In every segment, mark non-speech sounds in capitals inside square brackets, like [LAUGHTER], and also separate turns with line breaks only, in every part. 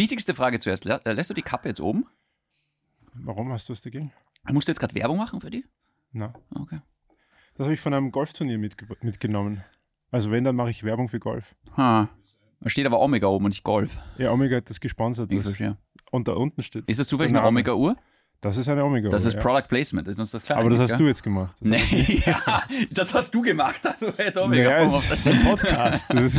Wichtigste Frage zuerst. Lä- äh, Lässt du die Kappe jetzt oben?
Warum hast du es dagegen?
Musst du jetzt gerade Werbung machen für die?
Na,
Okay.
das habe ich von einem Golfturnier mitge mitgenommen. Also wenn, dann mache ich Werbung für Golf.
Ha. Da steht aber Omega oben und nicht Golf.
Ja, Omega hat das gesponsert.
Ich
Das.
verstehe.
Und da unten steht.
Ist das zufällig eine. Omega-Uhr?
Das ist eine Omega.
Das ist
ja.
Product Placement, ist uns das klar?
Aber das hast
gell?
du jetzt gemacht. Das
Nee, [LAUGHS] ja, das hast du gemacht. Also, hey, Omega,
Naja, es
das.
ist ein Podcast. [LAUGHS] Das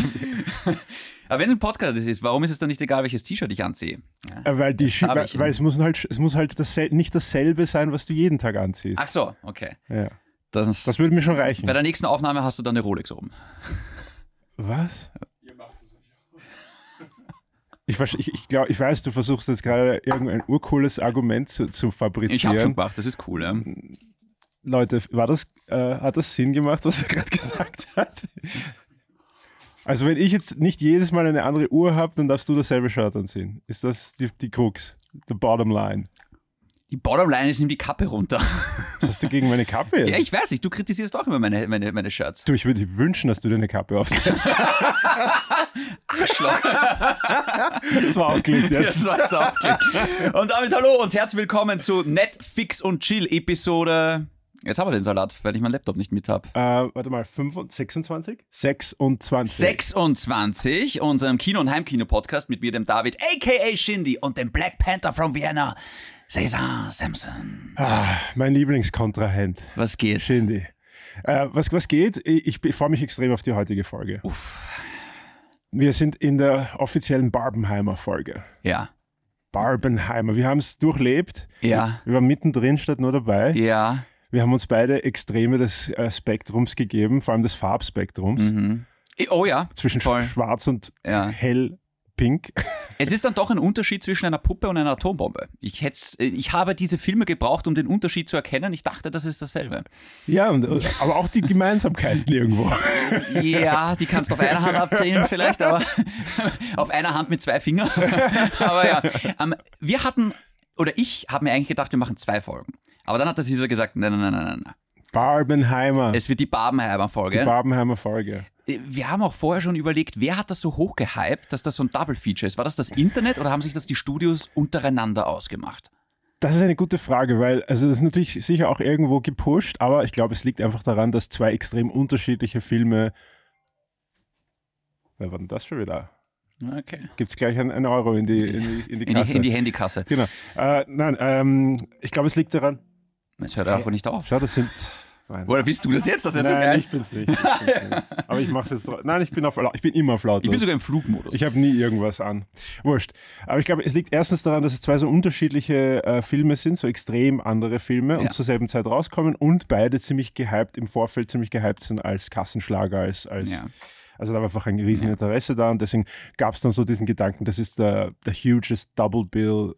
Aber wenn es ein Podcast ist, warum ist es dann nicht egal, welches T-Shirt ich anziehe? Ja.
äh, weil die,
hab
weil, weil es muss halt, es muss halt dassel nicht dasselbe sein, was du jeden Tag anziehst.
Ach so, okay.
Ja.
Das,
Das würde mir schon reichen.
bei der nächsten Aufnahme hast du dann eine Rolex oben.
Was? Ich, ich, ich, glaub, ich weiß, du versuchst jetzt gerade irgendein urcooles Argument zu, zu
Ich habe schon
fabrizieren.
gemacht, das ist cool. Ja.
Leute, war das, äh, hat das Sinn gemacht, was er gerade [LAUGHS] gesagt hat? Also wenn ich jetzt nicht jedes Mal eine andere Uhr habe, dann darfst du dasselbe Shirt anziehen. Ist das die, die Krux? The bottom line.
Die Bottomline ist, nimm die Kappe runter.
Was hast du gegen meine Kappe jetzt?
Ja, ich weiß nicht, du kritisierst auch immer meine, meine, meine Shirts.
du, ich würde dir wünschen, dass du dir eine Kappe aufsetzt. [LAUGHS]
Arschloch.
Das war auch Glück jetzt.
Das war jetzt auch klar. Und damit hallo und herzlich willkommen zu Netflix und Chill Episode. Jetzt haben wir den Salat, weil ich meinen Laptop nicht mit habe.
Äh, warte mal, 25, 26? 26.
26, unserem Kino- und Heimkino-Podcast mit mir, dem David, a.k.a. Shindy und dem Black Panther from Vienna, Cesar Sampson.
Ah, mein Lieblingskontrahent.
Was geht?
Shindy. Äh, was, was geht? Ich, ich freue mich extrem auf die heutige Folge.
Uff.
Wir sind in der offiziellen Barbenheimer-Folge.
Ja,
Barbenheimer. Wir haben es durchlebt.
ja,
Wir waren mittendrin statt nur dabei.
ja.
Wir haben uns beide Extreme des äh, Spektrums gegeben, vor allem des Farbspektrums.
Mhm. Oh ja,
Zwischen
voll.
schwarz und
Ja.
hell pink.
Es ist dann doch ein Unterschied zwischen einer Puppe und einer Atombombe. Ich, äh, ich habe diese Filme gebraucht, um den Unterschied zu erkennen. Ich dachte, das ist dasselbe.
ja, und, äh, aber auch die Gemeinsamkeiten irgendwo. [LAUGHS]
Ja, die kannst du auf einer Hand abzählen vielleicht, aber [LAUGHS] auf einer Hand mit zwei Fingern. [LAUGHS] aber ja, ähm, wir hatten, oder ich habe mir eigentlich gedacht, wir machen zwei Folgen. Aber dann hat der Caesar gesagt, nein, nein, nein, nein, nein.
Barbenheimer.
Es wird die Barbenheimer-Folge.
die Barbenheimer-Folge.
Wir haben auch vorher schon überlegt, wer hat das so hochgehypt, dass das so ein Double-Feature ist? War das das Internet oder haben sich das die Studios untereinander ausgemacht?
Das ist eine gute Frage, weil, also das ist natürlich sicher auch irgendwo gepusht, aber ich glaube, es liegt einfach daran, dass zwei extrem unterschiedliche Filme. Wer war denn das schon wieder?
Okay.
Gibt es gleich einen, einen Euro in die, in die, in die
In
Kasse?
die, in die Handykasse.
genau. Äh, nein, ähm, ich glaube, es liegt daran.
Es hört einfach nicht auf.
Schau, das sind. Nein,
Oder bist du das jetzt? Das ist ja so
nein
geil.
ich bin's nicht. Ich bin's nicht. Aber ich mache jetzt. Nein, ich bin auf. Ich bin immer auf lautlos.
Ich bin sogar im Flugmodus.
Ich habe nie irgendwas an. Wurscht. Aber ich glaube, es liegt erstens daran, dass es zwei so unterschiedliche äh, Filme sind, so extrem andere Filme
Ja.
und zur selben Zeit rauskommen und beide ziemlich gehypt, im Vorfeld ziemlich gehypt sind als Kassenschlager, als, als
Ja.
also da war einfach ein riesen Interesse da und deswegen gab es dann so diesen Gedanken, das ist der, der hugest Double Bill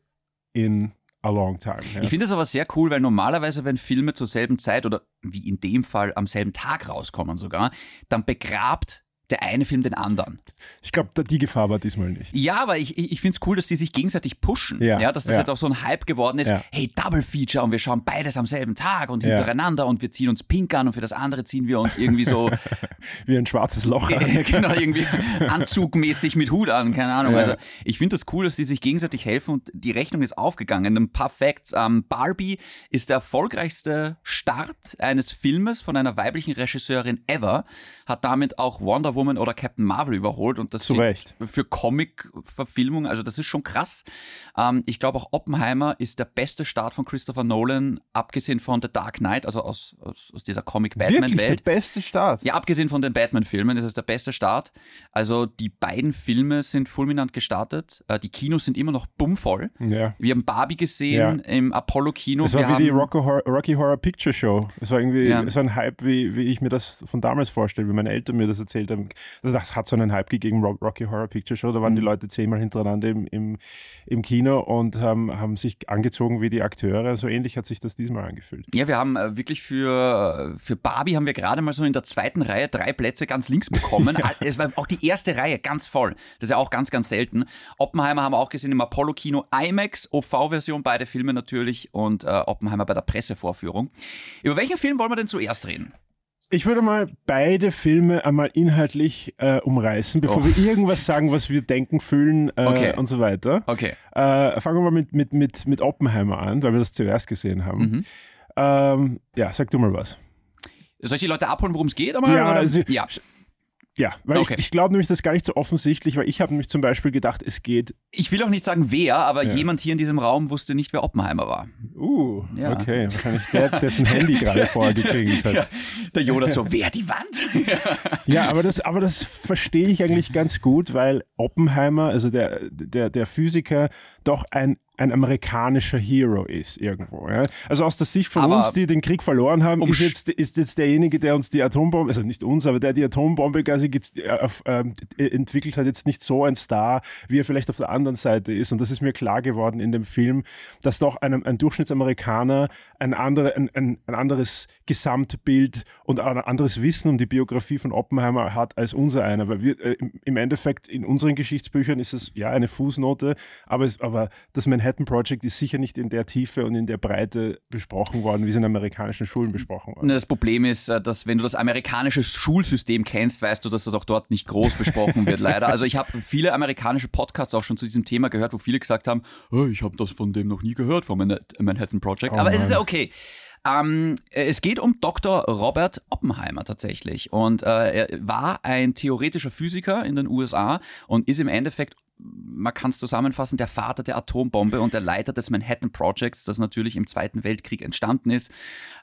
in a long time. Ja.
Ich finde das aber sehr cool, weil normalerweise, wenn Filme zur selben Zeit oder wie in dem Fall am selben Tag rauskommen sogar, dann begrabt der eine Film den anderen.
Ich glaube, die Gefahr war diesmal nicht.
Ja, aber ich, ich, finde es cool, dass die sich gegenseitig pushen.
Ja,
dass das
ja.
jetzt auch so ein Hype geworden ist.
Ja.
Hey, Double Feature und wir schauen beides am selben Tag und
Ja.
hintereinander und wir ziehen uns pink an und für das andere ziehen wir uns irgendwie so [LAUGHS]
Wie ein schwarzes Loch.
äh, [LAUGHS] genau, irgendwie anzugmäßig mit Hut an, keine Ahnung.
Ja.
Also ich finde das cool, dass die sich gegenseitig helfen und die Rechnung ist aufgegangen. Ein paar Facts. Ähm, Barbie ist der erfolgreichste Start eines Filmes von einer weiblichen Regisseurin ever, hat damit auch Wonder Woman oder Captain Marvel überholt und das
Zu
sind
Recht.
für Comic-Verfilmung, also das ist schon krass. Ähm, ich glaube auch Oppenheimer ist der beste Start von Christopher Nolan, abgesehen von The Dark Knight, also aus, aus, aus dieser
Wirklich der
Comic-Batman-Welt.
beste Start.
Ja, abgesehen von den Batman-Filmen, das ist der beste Start. Also die beiden Filme sind fulminant gestartet. Äh, Die Kinos sind immer noch bummvoll.
Ja.
Wir haben Barbie gesehen im Apollo-Kino.
Es
Wir
war wie
haben,
die Rocky Horror, Rocky Horror Picture Show. Es war irgendwie
Ja.
so ein Hype, wie, wie ich mir das von damals vorstelle, wie meine Eltern mir das erzählt haben. Also das hat so einen Hype gegeben, Ro- Rocky Horror Picture Show. Da waren die
Mhm.
Leute zehnmal hintereinander im, im, im Kino und haben, haben sich angezogen wie die Akteure. So ähnlich hat sich das diesmal angefühlt.
Ja, wir haben äh, wirklich für, für Barbie haben wir gerade mal so in der zweiten Reihe drei Plätze ganz links bekommen. [LAUGHS] Es war auch die erste Reihe ganz voll. Das ist ja auch ganz, ganz selten. Oppenheimer haben wir auch gesehen im Apollo-Kino IMAX, OV-Version, beide Filme natürlich und äh, Oppenheimer bei der Pressevorführung. Über welchen Film wollen wir denn zuerst reden?
Ich würde mal beide Filme einmal inhaltlich äh, umreißen, bevor oh. wir irgendwas sagen, was wir denken, fühlen äh, okay. und so weiter.
Okay.
Äh, fangen wir mal mit, mit, mit, mit Oppenheimer an, weil wir das zuerst gesehen haben. Mhm. Ähm, ja, sag du mal was.
Soll ich die Leute abholen, worum es geht?
ja, also, ja. Ja, weil okay. ich, ich glaube nämlich, das ist gar nicht so offensichtlich, weil ich habe nämlich zum Beispiel gedacht, es geht.
Ich will auch nicht sagen wer, aber ja. jemand hier in diesem Raum wusste nicht, wer Oppenheimer war.
Uh, ja. okay. Wahrscheinlich der, dessen Handy gerade [LAUGHS] vorher gekriegt hat. Ja,
der Jonas so, wer die Wand? [LAUGHS]
ja, aber das, aber das verstehe ich eigentlich ganz gut, weil Oppenheimer, also der, der, der Physiker, doch ein ein amerikanischer Hero ist irgendwo. Ja? Also aus der Sicht von aber uns, die den Krieg verloren haben, um ist, jetzt, ist jetzt derjenige, der uns die Atombombe, also nicht uns, aber der die Atombombe quasi äh, auf, äh, entwickelt hat, jetzt nicht so ein Star, wie er vielleicht auf der anderen Seite ist. Und das ist mir klar geworden in dem Film, dass doch einem, ein Durchschnittsamerikaner ein, andere, ein, ein, ein anderes Gesamtbild und ein anderes Wissen um die Biografie von Oppenheimer hat als unser einer. Weil wir äh, im Endeffekt in unseren Geschichtsbüchern ist es ja eine Fußnote, aber, es, aber das Manhattan Project ist sicher nicht in der Tiefe und in der Breite besprochen worden, wie es in amerikanischen Schulen besprochen wurde.
Das Problem ist, äh, dass wenn du das amerikanische Schulsystem kennst, weißt du, dass das auch dort nicht groß besprochen wird, leider. Also ich habe viele amerikanische Podcasts auch schon zu diesem Thema gehört, wo viele gesagt haben, oh, ich habe das von dem noch nie gehört, vom Manhattan Project. Oh, Aber Mann. es ist ja okay. Ähm, es geht um Dr. Robert Oppenheimer tatsächlich. Und äh, er war ein theoretischer Physiker in den USA und ist im Endeffekt man kann es zusammenfassen, der Vater der Atombombe und der Leiter des Manhattan Projects, das natürlich im Zweiten Weltkrieg entstanden ist,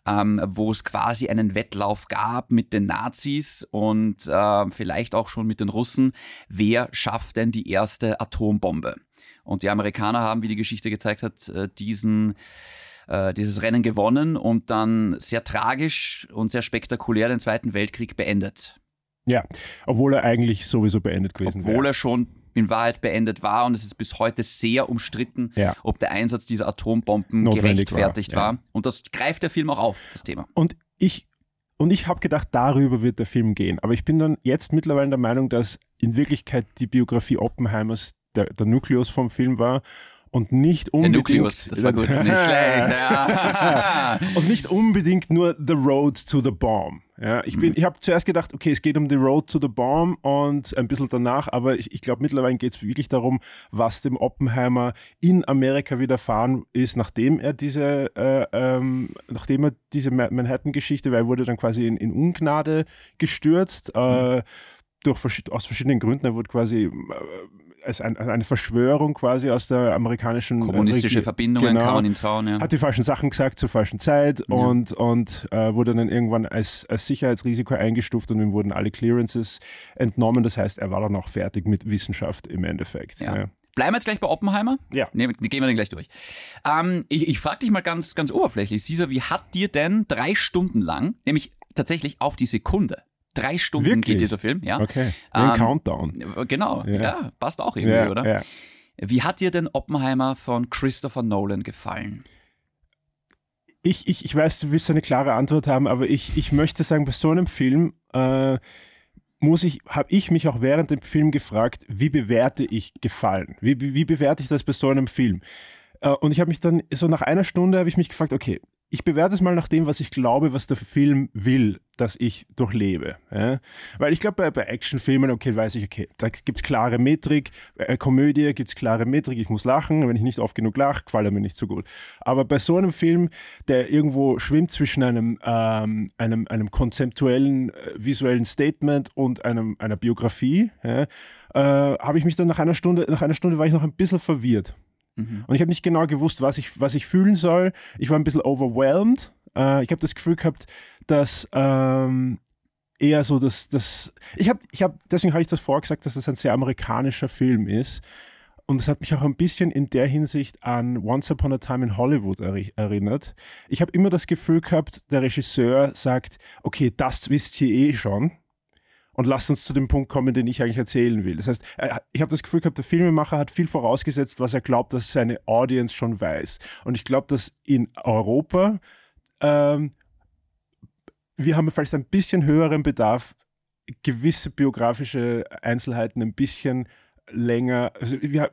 ähm, wo es quasi einen Wettlauf gab mit den Nazis und äh, vielleicht auch schon mit den Russen, wer schafft denn die erste Atombombe? Und die Amerikaner haben, wie die Geschichte gezeigt hat, äh, diesen äh, dieses Rennen gewonnen und dann sehr tragisch und sehr spektakulär den Zweiten Weltkrieg beendet.
Ja, obwohl er eigentlich sowieso beendet gewesen
wäre. Obwohl er schon in Wahrheit beendet war und es ist bis heute sehr umstritten, ja. ob der Einsatz dieser Atombomben Notwendig gerechtfertigt war. war. Ja. Und das greift der Film auch auf, das Thema.
Und ich und ich habe gedacht, darüber wird der Film gehen. Aber ich bin dann jetzt mittlerweile der Meinung, dass in Wirklichkeit die Biografie Oppenheimers der, der Nukleus vom Film war und nicht unbedingt.
Der Nucleus, das war gut, nicht [LAUGHS] schlecht. Ja. [LAUGHS]
und nicht unbedingt nur The Road to the Bomb. Ja, ich bin, mhm. ich habe zuerst gedacht, okay, es geht um The Road to the Bomb und ein bisschen danach, aber ich, ich glaube mittlerweile geht es wirklich darum, was dem Oppenheimer in Amerika widerfahren ist, nachdem er diese, äh, ähm, nachdem er diese Manhattan-Geschichte, weil er wurde dann quasi in, in Ungnade gestürzt. Mhm. Äh, durch, aus verschiedenen Gründen. Er wurde quasi äh, als, ein, eine Verschwörung quasi aus der amerikanischen
kommunistische Reg Verbindungen genau, kann man ihm trauen. Ja.
Hat die falschen Sachen gesagt zur falschen Zeit ja. und, und äh, wurde dann irgendwann als, als Sicherheitsrisiko eingestuft und ihm wurden alle Clearances entnommen. Das heißt, er war dann auch fertig mit Wissenschaft im Endeffekt.
Ja. Bleiben wir jetzt gleich bei Oppenheimer?
Ja.
Nee, gehen wir den gleich durch. Ähm, ich ich frage dich mal ganz, ganz oberflächlich, Caesar, wie hat dir denn drei Stunden lang, nämlich tatsächlich auf die Sekunde, Drei Stunden Wirklich? geht dieser Film, ja.
Okay. Ein ähm, Countdown.
Genau, ja. ja. passt auch irgendwie, ja, oder? Ja. Wie hat dir denn Oppenheimer von Christopher Nolan gefallen?
Ich, ich, ich weiß, du willst eine klare Antwort haben, aber ich, ich möchte sagen, bei so einem Film äh, muss ich, habe ich mich auch während dem Film gefragt, wie bewerte ich Gefallen? Wie, wie, wie bewerte ich das bei so einem Film? Äh, und ich habe mich dann, so nach einer Stunde habe ich mich gefragt, okay, ich bewerte es mal nach dem, was ich glaube, was der Film will, dass ich durchlebe. Ja? Weil ich glaube, bei, bei Actionfilmen, okay, weiß ich, okay, da gibt es klare Metrik, bei äh, Komödie gibt es klare Metrik, ich muss lachen, wenn ich nicht oft genug lache, gefällt er mir nicht so gut. Aber bei so einem Film, der irgendwo schwimmt zwischen einem, ähm, einem, einem konzeptuellen, äh, visuellen Statement und einem, einer Biografie, ja, äh, habe ich mich dann nach einer Stunde, nach einer Stunde war ich noch ein bisschen verwirrt. Mhm. Und ich habe nicht genau gewusst, was ich, was ich fühlen soll. Ich war ein bisschen overwhelmed. Äh, ich habe das Gefühl gehabt, dass ähm, eher so das, das ich habe, ich habe, deswegen habe ich das vorgesagt, dass das ein sehr amerikanischer Film ist. Und es hat mich auch ein bisschen in der Hinsicht an Once Upon a Time in Hollywood erinnert. Ich habe immer das Gefühl gehabt, der Regisseur sagt, okay, das wisst ihr eh schon und lass uns zu dem Punkt kommen, den ich eigentlich erzählen will. Das heißt, ich habe das Gefühl gehabt, der Filmemacher hat viel vorausgesetzt, was er glaubt, dass seine Audience schon weiß. Und ich glaube, dass in Europa ähm, wir haben vielleicht ein bisschen höheren Bedarf, gewisse biografische Einzelheiten ein bisschen länger also, wir,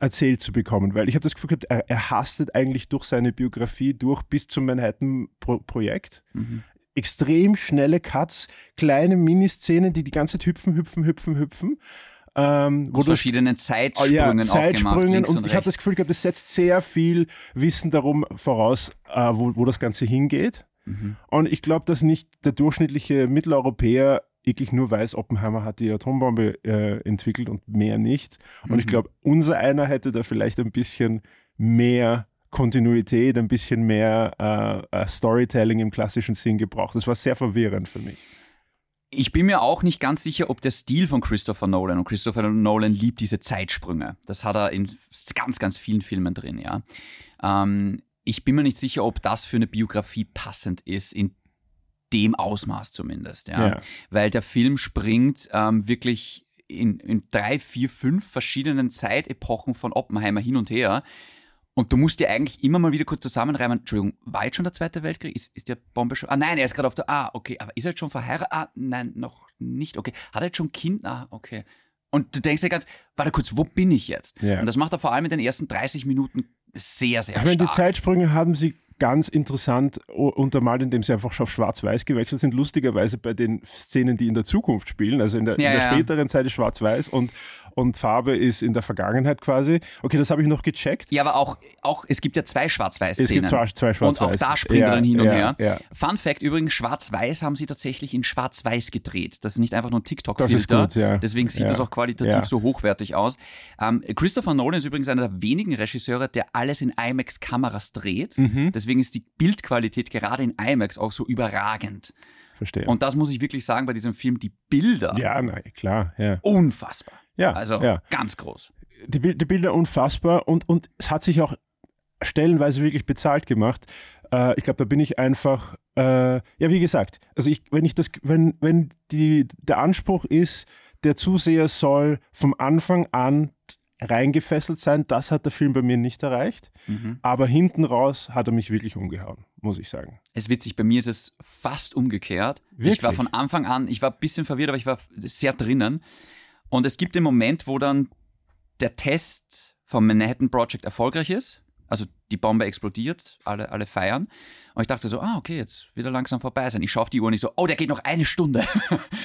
erzählt zu bekommen, weil ich habe das Gefühl gehabt, er, er hastet eigentlich durch seine Biografie durch bis zum Manhattan-Projekt. Mhm extrem schnelle Cuts, kleine Miniszenen, die die ganze Zeit hüpfen, hüpfen, hüpfen, hüpfen. Ähm, wo
Aus verschiedenen Zeitsprüngen,
ja,
auch gemacht,
Zeitsprüngen und,
und,
ich habe das Gefühl gehabt, es setzt sehr viel Wissen darum voraus, äh, wo, wo das Ganze hingeht.
Mhm.
Und ich glaube, dass nicht der durchschnittliche Mitteleuropäer wirklich nur weiß, Oppenheimer hat die Atombombe äh, entwickelt und mehr nicht. Und ich
Mhm.
glaube, unser einer hätte da vielleicht ein bisschen mehr Kontinuität, ein bisschen mehr äh, äh, Storytelling im klassischen Sinn gebraucht. Das war sehr verwirrend für mich.
Ich bin mir auch nicht ganz sicher, ob der Stil von Christopher Nolan und Christopher Nolan liebt diese Zeitsprünge. Das hat er in ganz, ganz vielen Filmen drin, ja. Ähm, ich bin mir nicht sicher, ob das für eine Biografie passend ist, in dem Ausmaß zumindest, ja.
Ja.
Weil der Film springt ähm, wirklich in, in drei, vier, fünf verschiedenen Zeitepochen von Oppenheimer hin und her. Und du musst dir eigentlich immer mal wieder kurz zusammenreimen, Entschuldigung, war jetzt schon der Zweite Weltkrieg? Ist, ist der Bombe schon? Ah nein, er ist gerade auf der, ah, okay, aber ist er jetzt schon verheiratet? Ah, nein, noch nicht, okay. Hat er jetzt schon ein Kind? Ah, okay. Und du denkst dir ganz, warte kurz, wo bin ich jetzt?
Ja.
Und das macht er vor allem in den ersten 30 Minuten sehr, sehr
Ich meine, die
stark.
Zeitsprünge haben sie ganz interessant untermalt, indem sie einfach auf Schwarz-Weiß gewechselt sind. Lustigerweise bei den Szenen, die in der Zukunft spielen, also in der,
Ja,
in der
ja.
späteren Zeit ist Schwarz-Weiß und, und Farbe ist in der Vergangenheit quasi. Okay, das habe ich noch gecheckt.
Ja, aber auch, auch, es gibt ja zwei Schwarz-Weiß-Szenen.
Es gibt zwei, zwei
Und
Schwarz-Weiß.
auch da springt
ja,
er dann hin und
ja,
her.
Ja.
Fun Fact übrigens, Schwarz-Weiß haben sie tatsächlich in Schwarz-Weiß gedreht. Das ist nicht einfach nur ein
Das ist
TikTok-Filter.
gut, ja.
Deswegen sieht das auch qualitativ so hochwertig aus. Ähm, Christopher Nolan ist übrigens einer der wenigen Regisseure, der alles in IMAX-Kameras dreht.
Mhm.
Deswegen ist die Bildqualität gerade in IMAX auch so überragend.
Verstehe.
Und das muss ich wirklich sagen bei diesem Film, die Bilder,
ja, nein, klar, ja.
unfassbar.
Ja,
Also
ja.
ganz groß.
die, die Bilder unfassbar und, und es hat sich auch stellenweise wirklich bezahlt gemacht. Äh, ich glaube, da bin ich einfach, äh, ja, wie gesagt, also ich, wenn ich das, wenn, wenn die, der Anspruch ist, der Zuseher soll vom Anfang an reingefesselt sein, das hat der Film bei mir nicht erreicht.
Mhm.
Aber hinten raus hat er mich wirklich umgehauen, muss ich sagen.
Es ist witzig, bei mir ist es fast umgekehrt. Ich war
Wirklich?
von Anfang an, ich war ein bisschen verwirrt, aber ich war sehr drinnen. Und es gibt den Moment, wo dann der Test vom Manhattan Project erfolgreich ist. Also die Bombe explodiert, alle, alle feiern. Und ich dachte so, ah, okay, jetzt wieder langsam vorbei sein. Ich schaue auf die Uhr und ich so, oh, der geht noch eine Stunde.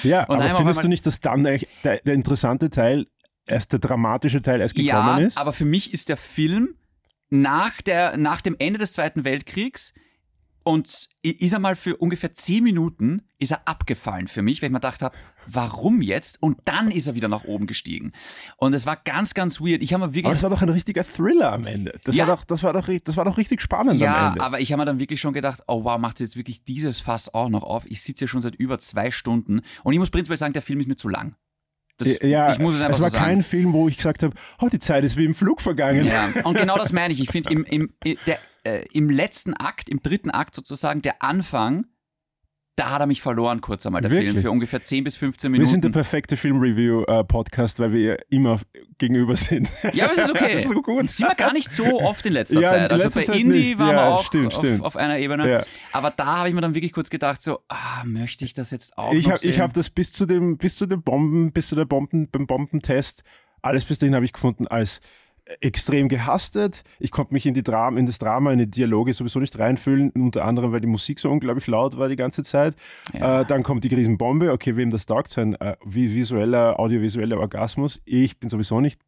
Ja, [LAUGHS]
Und
aber findest du nicht, dass dann der, der interessante Teil, erst der dramatische Teil erst gekommen
ja,
ist?
aber für mich ist der Film nach, der, nach dem Ende des Zweiten Weltkriegs und ist er mal für ungefähr zehn Minuten ist er abgefallen für mich, weil ich mir gedacht habe, warum jetzt? Und dann ist er wieder nach oben gestiegen. Und es war ganz, ganz weird. Ich habe mir wirklich
Aber es war doch ein richtiger Thriller am Ende. Das,
Ja.
war, doch, das, war, doch, das war doch richtig spannend am
Ja,
Ende.
aber ich habe mir dann wirklich schon gedacht, oh wow, macht jetzt wirklich dieses Fass auch noch auf? Ich sitze hier schon seit über zwei Stunden und ich muss prinzipiell sagen, der Film ist mir zu lang. Das,
ja,
ich muss es einfach
es war
so
kein Film, wo ich gesagt habe, oh, die Zeit ist wie im Flug vergangen.
Ja, und genau das [LAUGHS] meine ich. Ich finde, im, im, der, äh, im letzten Akt, im dritten Akt sozusagen, der Anfang, da hat er mich verloren kurz einmal, der
Wirklich?
Film, für ungefähr 10 bis 15
Wir sind der
Minuten.
perfekte Film-Review-Podcast, weil wir immer gegenüber sind.
Ja, aber es ist okay.
das [LAUGHS] ist so gut.
Sind wir gar nicht so oft in letzter [LAUGHS]
Ja,
Zeit. Also
letzter
bei
Zeit
Indie
nicht.
waren wir
Ja,
auch
stimmt,
auf,
stimmt.
auf einer Ebene.
Ja.
Aber da habe ich mir dann wirklich kurz gedacht, so, ah, möchte ich das jetzt auch
Ich habe
sehen?
hab das bis zu dem, bis zu den Bomben, bis zu der Bomben, beim Bombentest, alles bis dahin habe ich gefunden als extrem gehastet. Ich konnte mich in, die Dram in das Drama, in die Dialoge sowieso nicht reinfühlen, unter anderem, weil die Musik so unglaublich laut war die ganze Zeit.
Ja.
Äh, dann kommt die Riesenbombe, okay, wem das taugt, sein äh, vi- visueller, audiovisueller Orgasmus. Ich bin sowieso nicht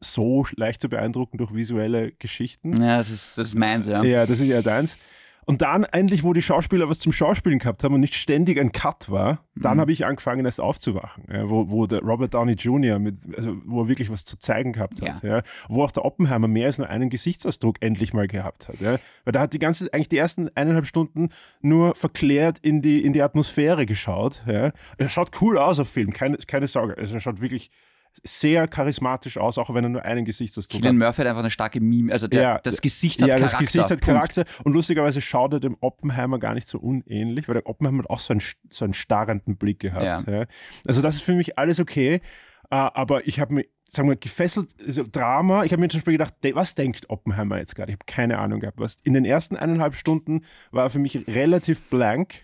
so leicht zu beeindrucken durch visuelle Geschichten.
Ja, das ist, das ist meins, ja.
Ja, das ist ja deins. Und dann endlich, wo die Schauspieler was zum Schauspielen gehabt haben und nicht ständig ein Cut war, dann
Mhm.
habe ich angefangen, erst aufzuwachen. Ja, wo, wo der Robert Downey Jr., mit, also wo er wirklich was zu zeigen gehabt hat. Ja. Wo auch der Oppenheimer mehr als nur einen Gesichtsausdruck endlich mal gehabt hat. Ja. Weil da hat die ganze, eigentlich die ersten eineinhalb Stunden nur verklärt in die, in die Atmosphäre geschaut. Ja. Er schaut cool aus auf Film, keine, keine Sorge. Also er schaut wirklich sehr charismatisch aus, auch wenn er nur einen Gesichtsausdruck
Killian
hat.
Murphy hat einfach eine starke Mime, also der,
Ja,
das Gesicht hat
ja,
Charakter.
das Gesicht hat
Punkt.
Charakter und lustigerweise schaut er dem Oppenheimer gar nicht so unähnlich, weil der Oppenheimer hat auch so einen, so einen starrenden Blick gehabt. Ja. Also das ist für mich alles okay, äh, aber ich habe mich, sagen wir, gefesselt, also Drama, ich habe mir zum Beispiel gedacht, was denkt Oppenheimer jetzt gerade? Ich habe keine Ahnung gehabt. Was. In den ersten eineinhalb Stunden war er für mich relativ blank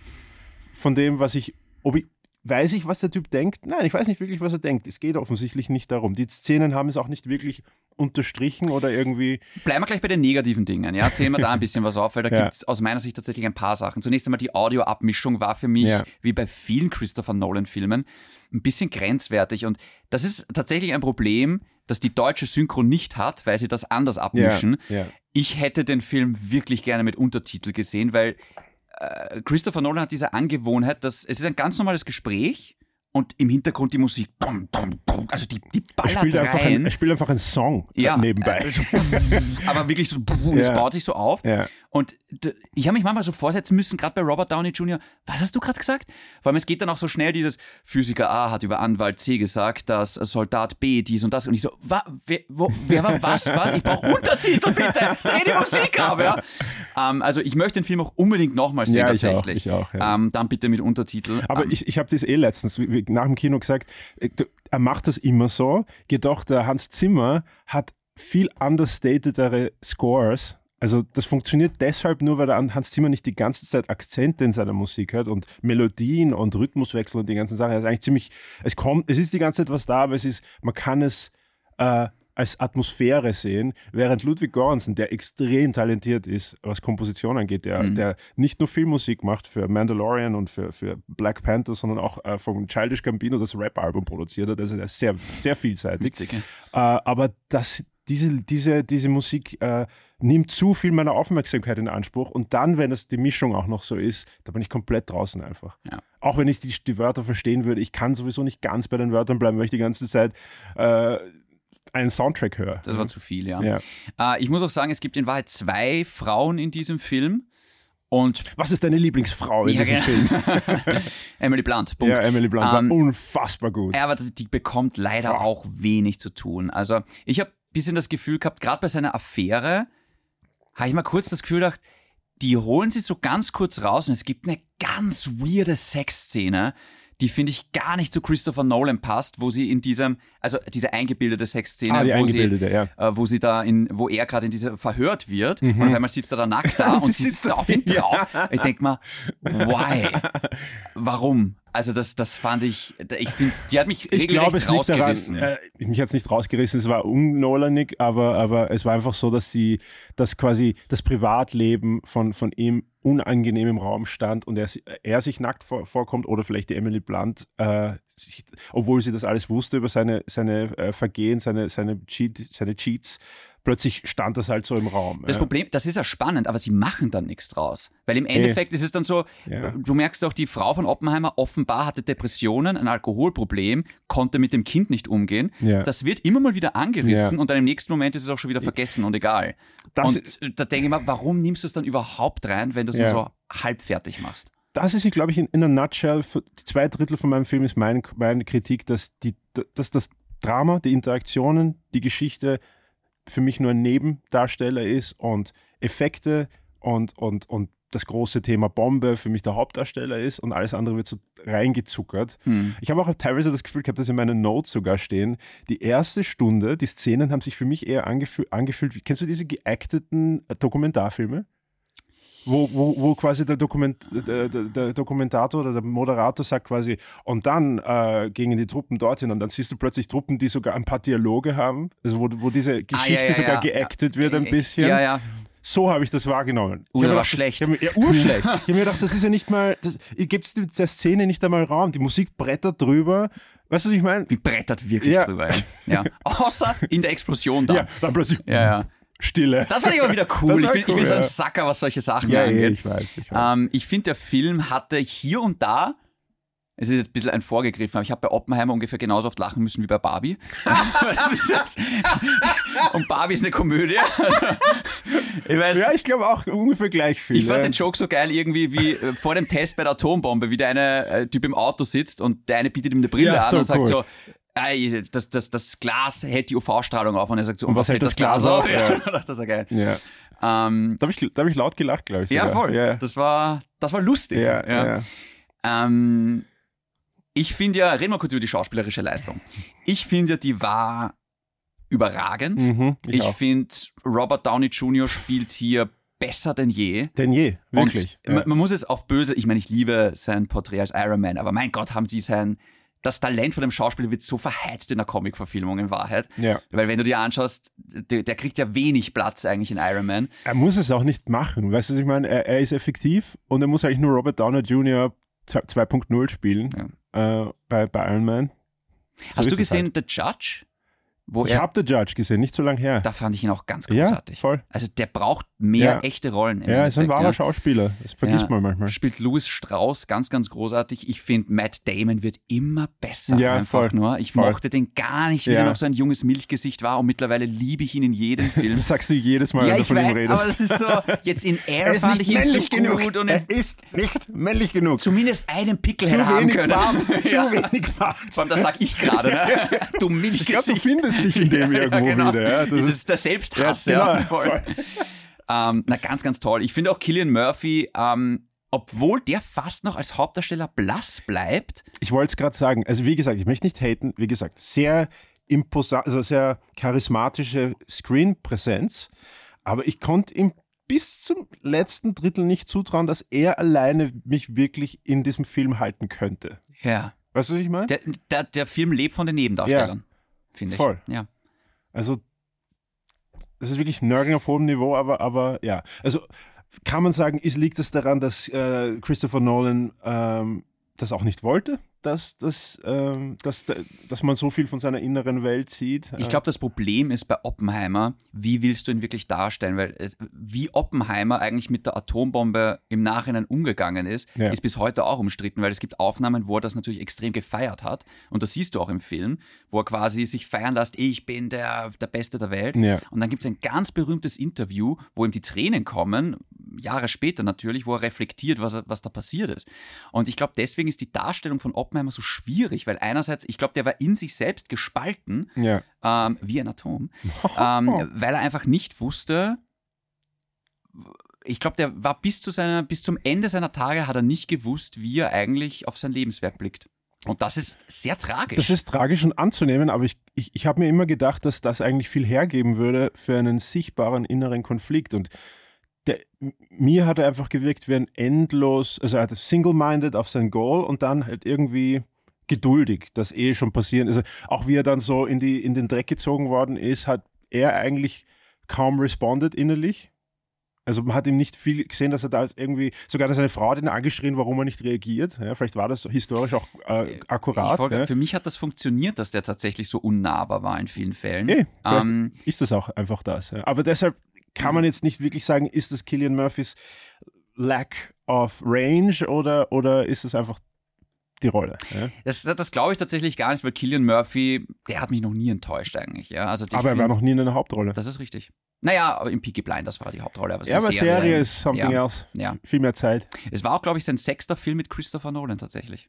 von dem, was ich, ob ich weiß ich, was der Typ denkt? Nein, ich weiß nicht wirklich, was er denkt. Es geht offensichtlich nicht darum. Die Szenen haben es auch nicht wirklich unterstrichen oder irgendwie.
Bleiben wir gleich bei den negativen Dingen. Ja, zählen wir da ein bisschen was auf, weil da [LAUGHS]
Ja.
gibt es aus meiner Sicht tatsächlich ein paar Sachen. Zunächst einmal die Audioabmischung war für mich,
Ja.
wie bei vielen Christopher Nolan-Filmen, ein bisschen grenzwertig. Und das ist tatsächlich ein Problem, das die deutsche Synchro nicht hat, weil sie das anders abmischen.
Ja.
Ich hätte den Film wirklich gerne mit Untertitel gesehen, weil Christopher Nolan hat diese Angewohnheit, dass es ist ein ganz normales Gespräch und im Hintergrund die Musik, bum, bum, bum, also die, die
Er
ballert
spielt, einfach ein,
rein.
er spielt einfach einen Song äh,
ja,
nebenbei.
äh, so, [LAUGHS] aber wirklich so, und es
Ja.
baut sich so auf.
Ja.
Und ich habe mich manchmal so vorsetzen müssen, gerade bei Robert Downey Jr., was hast du gerade gesagt? Vor allem, es geht dann auch so schnell dieses, Physiker A hat über Anwalt C gesagt, dass Soldat B dies und das. Und ich so, wa, wer, wo, wer war was? was? Ich brauche Untertitel, bitte! Dreh die Musik ab, ja! Ähm, also ich möchte den Film auch unbedingt nochmal sehen,
Ja, ich auch,
tatsächlich.
ich auch, ja.
ähm, dann bitte mit Untertitel.
Aber
ähm,
ich, ich habe das eh letztens nach dem Kino gesagt, äh, er macht das immer so, jedoch der Hans Zimmer hat viel understatedere Scores. Also das funktioniert deshalb nur, weil Hans Zimmer nicht die ganze Zeit Akzente in seiner Musik hat und Melodien und Rhythmuswechsel und die ganzen Sachen. Er ist eigentlich ziemlich, es kommt, es ist die ganze Zeit was da, aber es ist, man kann es äh, als Atmosphäre sehen, während Ludwig Göransson, der extrem talentiert ist, was Komposition angeht, der,
Mhm.
der nicht nur Filmmusik macht für Mandalorian und für, für Black Panther, sondern auch äh, von Childish Gambino das Rap-Album produziert hat, also der ist sehr, sehr vielseitig.
witzig, ja.
Äh, aber das, diese, diese, diese Musik äh, nimmt zu viel meiner Aufmerksamkeit in Anspruch und dann, wenn es die Mischung auch noch so ist, da bin ich komplett draußen einfach.
Ja.
Auch wenn ich die, die Wörter verstehen würde, ich kann sowieso nicht ganz bei den Wörtern bleiben, weil ich die ganze Zeit äh, einen Soundtrack höre.
Das war zu viel, ja.
ja.
Äh, ich muss auch sagen, es gibt in Wahrheit zwei Frauen in diesem Film. Und
Was ist deine Lieblingsfrau in
Ja,
diesem
genau.
Film? [LAUGHS]
Emily Blunt. Punkt.
Ja, Emily Blunt
Ähm,
war unfassbar gut.
Ja, aber die bekommt leider
Fuck.
auch wenig zu tun. Also ich habe ein bisschen das Gefühl gehabt, gerade bei seiner Affäre, habe ich mal kurz das Gefühl gedacht, die holen sie so ganz kurz raus und es gibt eine ganz weirde Sexszene, die finde ich gar nicht zu Christopher Nolan passt, wo sie in diesem, also diese eingebildete Sexszene,
ah, die
wo sie
eingebildete, ja.
äh, wo sie da in, wo er gerade in dieser verhört wird und auf einmal sitzt er da nackt da [LAUGHS]
Und sie
sie
sitzt
sitzt da auf ihn drauf. Ich denk mal, why? [LAUGHS] Warum? Also das, das fand ich, ich finde, die hat mich
Ich glaube, es liegt daran,
rausgerissen.
äh, mich hat es nicht rausgerissen, es war unnolanig, aber, aber es war einfach so, dass sie, dass quasi das Privatleben von, von ihm unangenehm im Raum stand und er, er sich nackt vor, vorkommt oder vielleicht die Emily Blunt, äh, sich, obwohl sie das alles wusste über seine, seine äh, Vergehen, seine, seine, Cheat, seine Cheats, plötzlich stand das halt so im Raum.
Das
ja.
Problem, das ist ja spannend, aber sie machen dann nichts draus. Weil im Endeffekt ist es dann so,
Ja.
du merkst auch, die Frau von Oppenheimer offenbar hatte Depressionen, ein Alkoholproblem, konnte mit dem Kind nicht umgehen.
Ja.
Das wird immer mal wieder angerissen und dann im nächsten Moment ist es auch schon wieder vergessen und egal.
Das
und da denke ich mir, warum nimmst du es dann überhaupt rein, wenn du es so halb fertig machst?
Das ist, glaube ich, in, in a nutshell, zwei Drittel von meinem Film ist mein, meine Kritik, dass, die, dass das Drama, die Interaktionen, die Geschichte für mich nur ein Nebendarsteller ist und Effekte und, und, und das große Thema Bombe für mich der Hauptdarsteller ist und alles andere wird so reingezuckert.
Hm.
Ich habe auch teilweise das Gefühl gehabt, dass in meinen Notes sogar stehen, die erste Stunde, die Szenen haben sich für mich eher angefühlt, angefühlt wie, kennst du diese geacteten äh, Dokumentarfilme? Wo, wo, wo quasi der, Dokument, der, der, Dokumentator oder der Moderator sagt quasi, und dann äh, gingen die Truppen dorthin und dann siehst du plötzlich Truppen, die sogar ein paar Dialoge haben, also wo, wo diese Geschichte
Ah, ja,
sogar
ja.
geactet wird ein
Äh,
bisschen.
Ja, ja.
So habe ich das wahrgenommen. Hab
war schlecht.
Ich mir, ja, urschlecht. ich habe mir gedacht, das ist ja nicht mal, das, ihr gebt der Szene nicht einmal Raum. Die Musik brettert drüber. Weißt du, was ich meine?
Die brettert wirklich
Ja.
drüber. Ja. ja. [LAUGHS] Außer in der Explosion da.
Ja, dann plötzlich
ja. ja.
Stille.
Das fand ich aber wieder cool. Ich bin, ich bin
cool,
so ein. Sacker, was solche Sachen
ja,
angeht.
ja, ich weiß, ich weiß.
Ähm, ich finde, der Film hatte hier und da, es ist jetzt ein bisschen ein Vorgegriffen, aber ich habe bei Oppenheimer ungefähr genauso oft lachen müssen wie bei Barbie. [LAUGHS] [LAUGHS] [LAUGHS] Und Barbie ist eine Komödie. Also, ich weiß,
ja, ich glaube auch ungefähr gleich viel.
ich fand
ja.
den Joke so geil, irgendwie wie äh, vor dem Test bei der Atombombe, wie der eine äh, Typ im Auto sitzt und der eine bietet ihm eine Brille
Ja,
an
so
und sagt
cool.
so, Ey, das, das, das Glas hält die UV-Strahlung auf und er sagt so, und,
was hält das Glas auf?
Ja, [LAUGHS] das ist ja geil.
Ja.
Ähm,
Da habe ich, da hab ich laut gelacht, glaube ich.
ja,
sogar.
voll.
Ja,
Das, war, das war lustig.
ja, ja.
Ähm, ich finde ja, reden wir kurz über die schauspielerische Leistung. Ich finde, die war überragend.
Mhm, ich
ich finde, Robert Downey Jr. spielt hier besser denn je.
Denn je, wirklich.
Und man, man muss es auf böse, ich meine, ich liebe sein Porträt als Iron Man, aber mein Gott, haben sie sein, das Talent von dem Schauspieler wird so verheizt in der Comic-Verfilmung in Wahrheit.
Ja.
Weil wenn du dir anschaust, der, der, kriegt ja wenig Platz eigentlich in Iron Man.
Er muss es auch nicht machen, weißt du, was ich meine? Er, er ist effektiv und er muss eigentlich nur Robert Downer Jr. 2.0 spielen ja. äh, bei, bei Iron Man.
So Hast du gesehen halt. The Judge?
Wo ich habe The Judge gesehen, nicht so lange her.
Da fand ich ihn auch ganz großartig.
Ja, voll.
Also der braucht mehr ja. echte Rollen.
ja, er ist ein wahrer ja. Schauspieler. Das vergisst ja. man manchmal.
Spielt Louis Strauss ganz, ganz großartig. Ich finde, Matt Damon wird immer besser.
Ja,
einfach
voll.
nur. Ich
voll.
mochte den gar nicht, wie er noch so ein junges Milchgesicht war und mittlerweile liebe ich ihn in jedem [LAUGHS] Film.
das sagst du jedes Mal, wenn du von
weiß,
ihm redest.
Aber das ist so, jetzt in [LAUGHS] Air
er
fand ich ihn so
genug.
gut. Und
er ist nicht männlich genug.
Zumindest einen Pickel
Zu
haben können.
Bart, [LAUGHS] zu wenig Bart.
Vor allem, das sag ich gerade. Ne? Du Milchgesicht.
Ich glaube, du findest dich in dem [LAUGHS] irgendwo
genau.
wieder. Ja,
das, das, ist der Selbsthass. Ja, genau. [LAUGHS] voll. Ähm, na, ganz, ganz toll. Ich finde auch Killian Murphy, ähm, obwohl der fast noch als Hauptdarsteller blass bleibt.
Ich wollte es gerade sagen. Also, wie gesagt, ich möchte nicht haten. Wie gesagt, sehr imposant, also sehr charismatische Screenpräsenz. Aber ich konnte ihm bis zum letzten Drittel nicht zutrauen, dass er alleine mich wirklich in diesem Film halten könnte.
Ja.
Weißt du, was ich meine?
Der, der, der, Film lebt von den Nebendarstellern, ja. Finde ich.
Voll.
Ja.
Also das ist wirklich Nörgeln auf hohem Niveau, aber, aber ja. Also kann man sagen, ist, liegt es das daran, dass äh, Christopher Nolan ähm, das auch nicht wollte? Dass, dass, ähm, dass, dass man so viel von seiner inneren Welt sieht.
Ich glaube, das Problem ist bei Oppenheimer, wie willst du ihn wirklich darstellen? Weil äh, wie Oppenheimer eigentlich mit der Atombombe im Nachhinein umgegangen ist, ja. ist bis heute auch umstritten, weil es gibt Aufnahmen, wo er das natürlich extrem gefeiert hat. Und das siehst du auch im Film, wo er quasi sich feiern lässt, ich bin der, der Beste der Welt.
Ja.
Und dann gibt es ein ganz berühmtes Interview, wo ihm die Tränen kommen, Jahre später natürlich, wo er reflektiert, was, was da passiert ist. Und ich glaube, deswegen ist die Darstellung von Oppenheimer so schwierig, weil einerseits, ich glaube, der war in sich selbst gespalten,
ja.
ähm, wie ein Atom, [LAUGHS] ähm, weil er einfach nicht wusste, ich glaube, der war bis zu seiner, bis zum Ende seiner Tage hat er nicht gewusst, wie er eigentlich auf sein Lebenswerk blickt. Und das ist sehr tragisch.
Das ist tragisch und anzunehmen, aber ich, ich, ich habe mir immer gedacht, dass das eigentlich viel hergeben würde für einen sichtbaren inneren Konflikt. Und mir hat er einfach gewirkt wie ein endlos, also er hat single-minded auf sein Goal und dann halt irgendwie geduldig, das eh schon passieren. Also auch wie er dann so in, die, in den Dreck gezogen worden ist, hat er eigentlich kaum responded innerlich. Also man hat ihm nicht viel gesehen, dass er da irgendwie, sogar seine Frau hat ihn angeschrien, warum er nicht reagiert. Ja, vielleicht war das historisch auch äh, akkurat.
Folge,
ja.
Für mich hat das funktioniert, dass der tatsächlich so unnahbar war in vielen Fällen.
Nee, ähm, ist das auch einfach das. Ja. Aber deshalb kann man jetzt nicht wirklich sagen, ist das Killian Murphys Lack of Range oder, oder ist es einfach die Rolle. Ja?
Das, das glaube ich tatsächlich gar nicht, weil Killian Murphy, der hat mich noch nie enttäuscht eigentlich. Ja? Also
aber er war noch nie in einer Hauptrolle.
Das ist richtig. Naja, aber im Peaky Blinders war die Hauptrolle. Aber
ja, aber Serie, Serie ist something
ja,
else.
Ja.
Viel mehr Zeit.
Es war auch, glaube ich, sein sechster Film mit Christopher Nolan tatsächlich.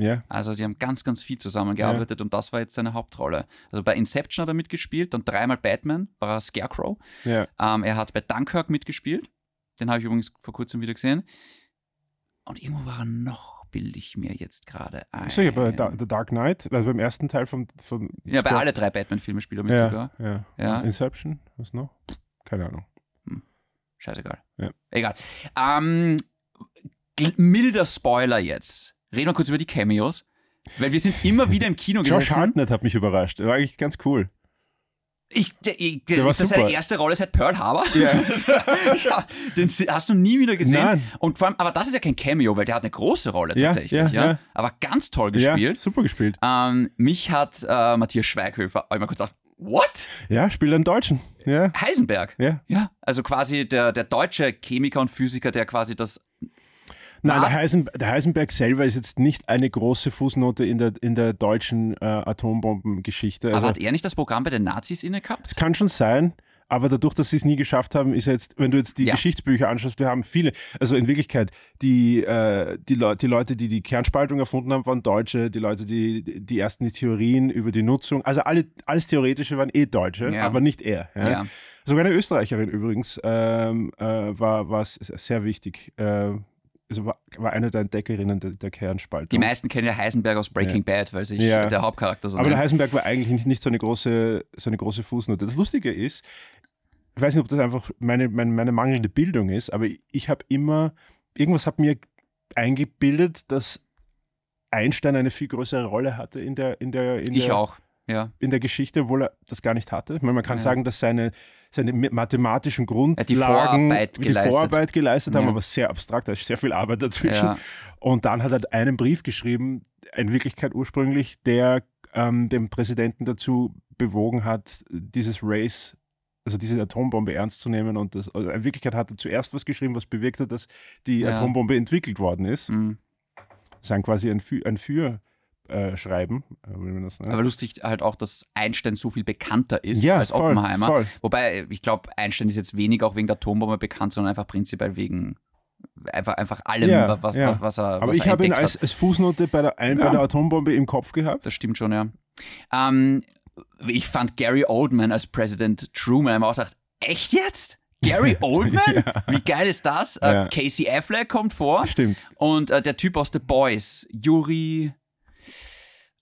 Ja.
Also die haben ganz, ganz viel zusammengearbeitet ja. und das war jetzt seine Hauptrolle. Also bei Inception hat er mitgespielt, dann dreimal Batman, war er Scarecrow.
Ja.
Ähm, er hat bei Dunkirk mitgespielt, den habe ich übrigens vor kurzem wieder gesehen. Und irgendwo war er noch, bilde ich mir jetzt gerade ein.
Sicher, bei The Dark Knight, also beim ersten Teil von. von
ja, bei alle drei Batman-Filme spielt er mit
ja,
sogar.
Ja.
ja.
Inception, was noch? Keine Ahnung.
Hm. Scheißegal.
Ja.
Egal. Ähm, milder Spoiler jetzt. Reden wir kurz über die Cameos. Weil wir sind immer wieder im Kino
gesessen. Josh Hartnett hat mich überrascht. Der war eigentlich ganz cool.
Ich, der, ich, der ist das super. seine erste Rolle seit Pearl Harbor?
Yeah. [LAUGHS]
ja. Den hast du nie wieder gesehen.
Nein.
Und vor allem, aber das ist ja kein Cameo, weil der hat eine große Rolle tatsächlich.
Ja,
ja,
ja.
Aber ganz toll gespielt.
Ja, super gespielt.
Ähm, mich hat äh, Matthias Schweighöfer einmal kurz gesagt, What?
Ja, spielt einen Deutschen. Ja.
Heisenberg.
Ja.
Ja. Also quasi der, der deutsche Chemiker und Physiker, der quasi das
Nein, der, Heisen, der, Heisenberg selber ist jetzt nicht eine große Fußnote in der, in der deutschen äh, Atombombengeschichte.
Also, aber hat er nicht das Programm bei den Nazis inne gehabt?
Das kann schon sein. Aber dadurch, dass sie es nie geschafft haben, ist jetzt, wenn du jetzt die ja. Geschichtsbücher anschaust, wir haben viele, also in Wirklichkeit, die, äh, die, Le die Leute, die die Kernspaltung erfunden haben, waren Deutsche, die Leute, die die ersten Theorien über die Nutzung, also alle, alles Theoretische waren eh Deutsche,
ja.
aber nicht er. Ja?
Ja.
Sogar eine Österreicherin übrigens ähm, äh, war, war sehr wichtig. Äh, also war, war eine der Entdeckerinnen der, der, Kernspaltung.
Die meisten kennen ja Heisenberg aus Breaking ja. Bad, weil sich ja. der Hauptcharakter so
Aber nennt. der Heisenberg war eigentlich nicht, nicht so, eine große, so eine große Fußnote. Das Lustige ist, ich weiß nicht, ob das einfach meine, meine, meine mangelnde Bildung ist, aber ich habe immer, irgendwas hat mir eingebildet, dass Einstein eine viel größere Rolle hatte in der, in der, in
Ich
der,
auch. Ja.
in der Geschichte, obwohl er das gar nicht hatte. Meine, man kann
Ja.
sagen, dass seine, seine mathematischen
hat die
Grundlagen
Vorarbeit
die
geleistet.
Vorarbeit geleistet haben,
Ja.
aber sehr abstrakt, da ist sehr viel Arbeit dazwischen.
Ja.
Und dann hat er einen Brief geschrieben, in Wirklichkeit ursprünglich, der ähm, den Präsidenten dazu bewogen hat, dieses Race, also diese Atombombe ernst zu nehmen. Und das, also in Wirklichkeit hat er zuerst was geschrieben, was bewirkt hat, dass die
Ja.
Atombombe entwickelt worden ist.
Mhm.
Das ist dann quasi ein Für, ein Für äh, Schreiben, äh, das nennt.
Aber lustig halt auch, dass Einstein so viel bekannter ist
Ja,
als
voll,
Oppenheimer.
voll.
Wobei, ich glaube, Einstein ist jetzt weniger auch wegen der Atombombe bekannt, sondern einfach prinzipiell wegen einfach, einfach allem,
Ja,
was,
ja.
was, er
Aber
was
ich habe ihn als, als Fußnote bei der, ein, bei
Ja.
der Atombombe im Kopf gehabt.
Das stimmt schon, ja. Ähm, ich fand Gary Oldman als Präsident Truman, ich habe auch gedacht, echt jetzt? Gary [LAUGHS] Oldman? Wie geil ist das? Äh. Casey Affleck kommt vor
Stimmt.
und äh, der Typ aus The Boys, Yuri,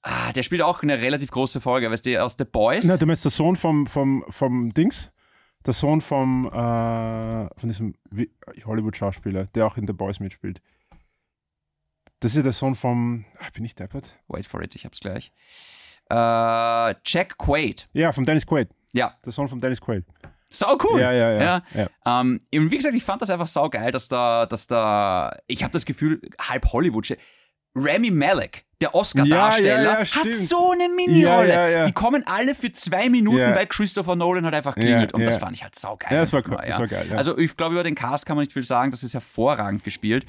ah, der spielt auch eine relativ große Folge, weißt du, aus The Boys.
Na, du meinst der Sohn vom, vom, vom Dings? Der Sohn vom, äh, von diesem Hollywood-Schauspieler, der auch in The Boys mitspielt. Das ist ja der Sohn vom, ach, bin ich deppert?
Wait for it, ich hab's gleich. Äh, Jack Quaid.
Ja, von Dennis Quaid.
Ja,
Der Sohn von Dennis Quaid.
sau cool.
Ja, ja, ja. ja.
Ähm, und wie gesagt, ich fand das einfach saugeil, dass da, dass da, ich habe das Gefühl, halb Hollywood. Remy Malek, der Oscar-Darsteller,
Ja, ja,
hat so eine Mini-Rolle. Die kommen alle für zwei Minuten, weil Christopher Nolan hat einfach klingelt. Und das fand ich halt saugeil.
Ja, das war cool,
Ja.
das war geil.
Also ich glaube, über den Cast kann man nicht viel sagen. Das ist hervorragend gespielt.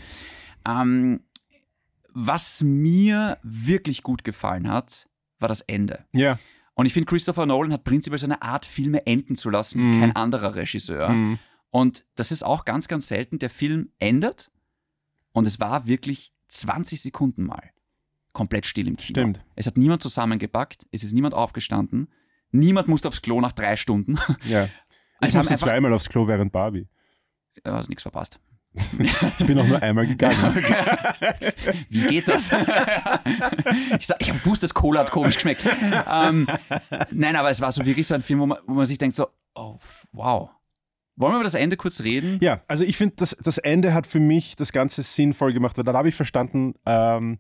Ähm, was mir wirklich gut gefallen hat, war das Ende.
Ja.
Und ich finde, Christopher Nolan hat prinzipiell so eine Art, Filme enden zu lassen, wie
Mhm.
kein anderer Regisseur.
Mhm.
Und das ist auch ganz, ganz selten. Der Film endet und es war wirklich 20 Sekunden mal komplett still im Kino.
Stimmt.
Es hat niemand zusammengepackt, es ist niemand aufgestanden, niemand musste aufs Klo nach drei Stunden.
Ja. Ich
Also
musste zweimal aufs Klo während Barbie.
Du hast nichts verpasst. [LAUGHS]
Ich bin auch nur einmal gegangen. [LAUGHS]
Wie geht das? ich sag, ich habe gewusst, das Cola hat komisch geschmeckt. Ähm, nein, aber es war so wirklich so ein Film, wo man, wo man sich denkt so, oh, wow. Wollen wir über das Ende kurz reden?
Ja, also ich finde, das, das Ende hat für mich das Ganze sinnvoll gemacht, weil dann habe ich verstanden, ähm,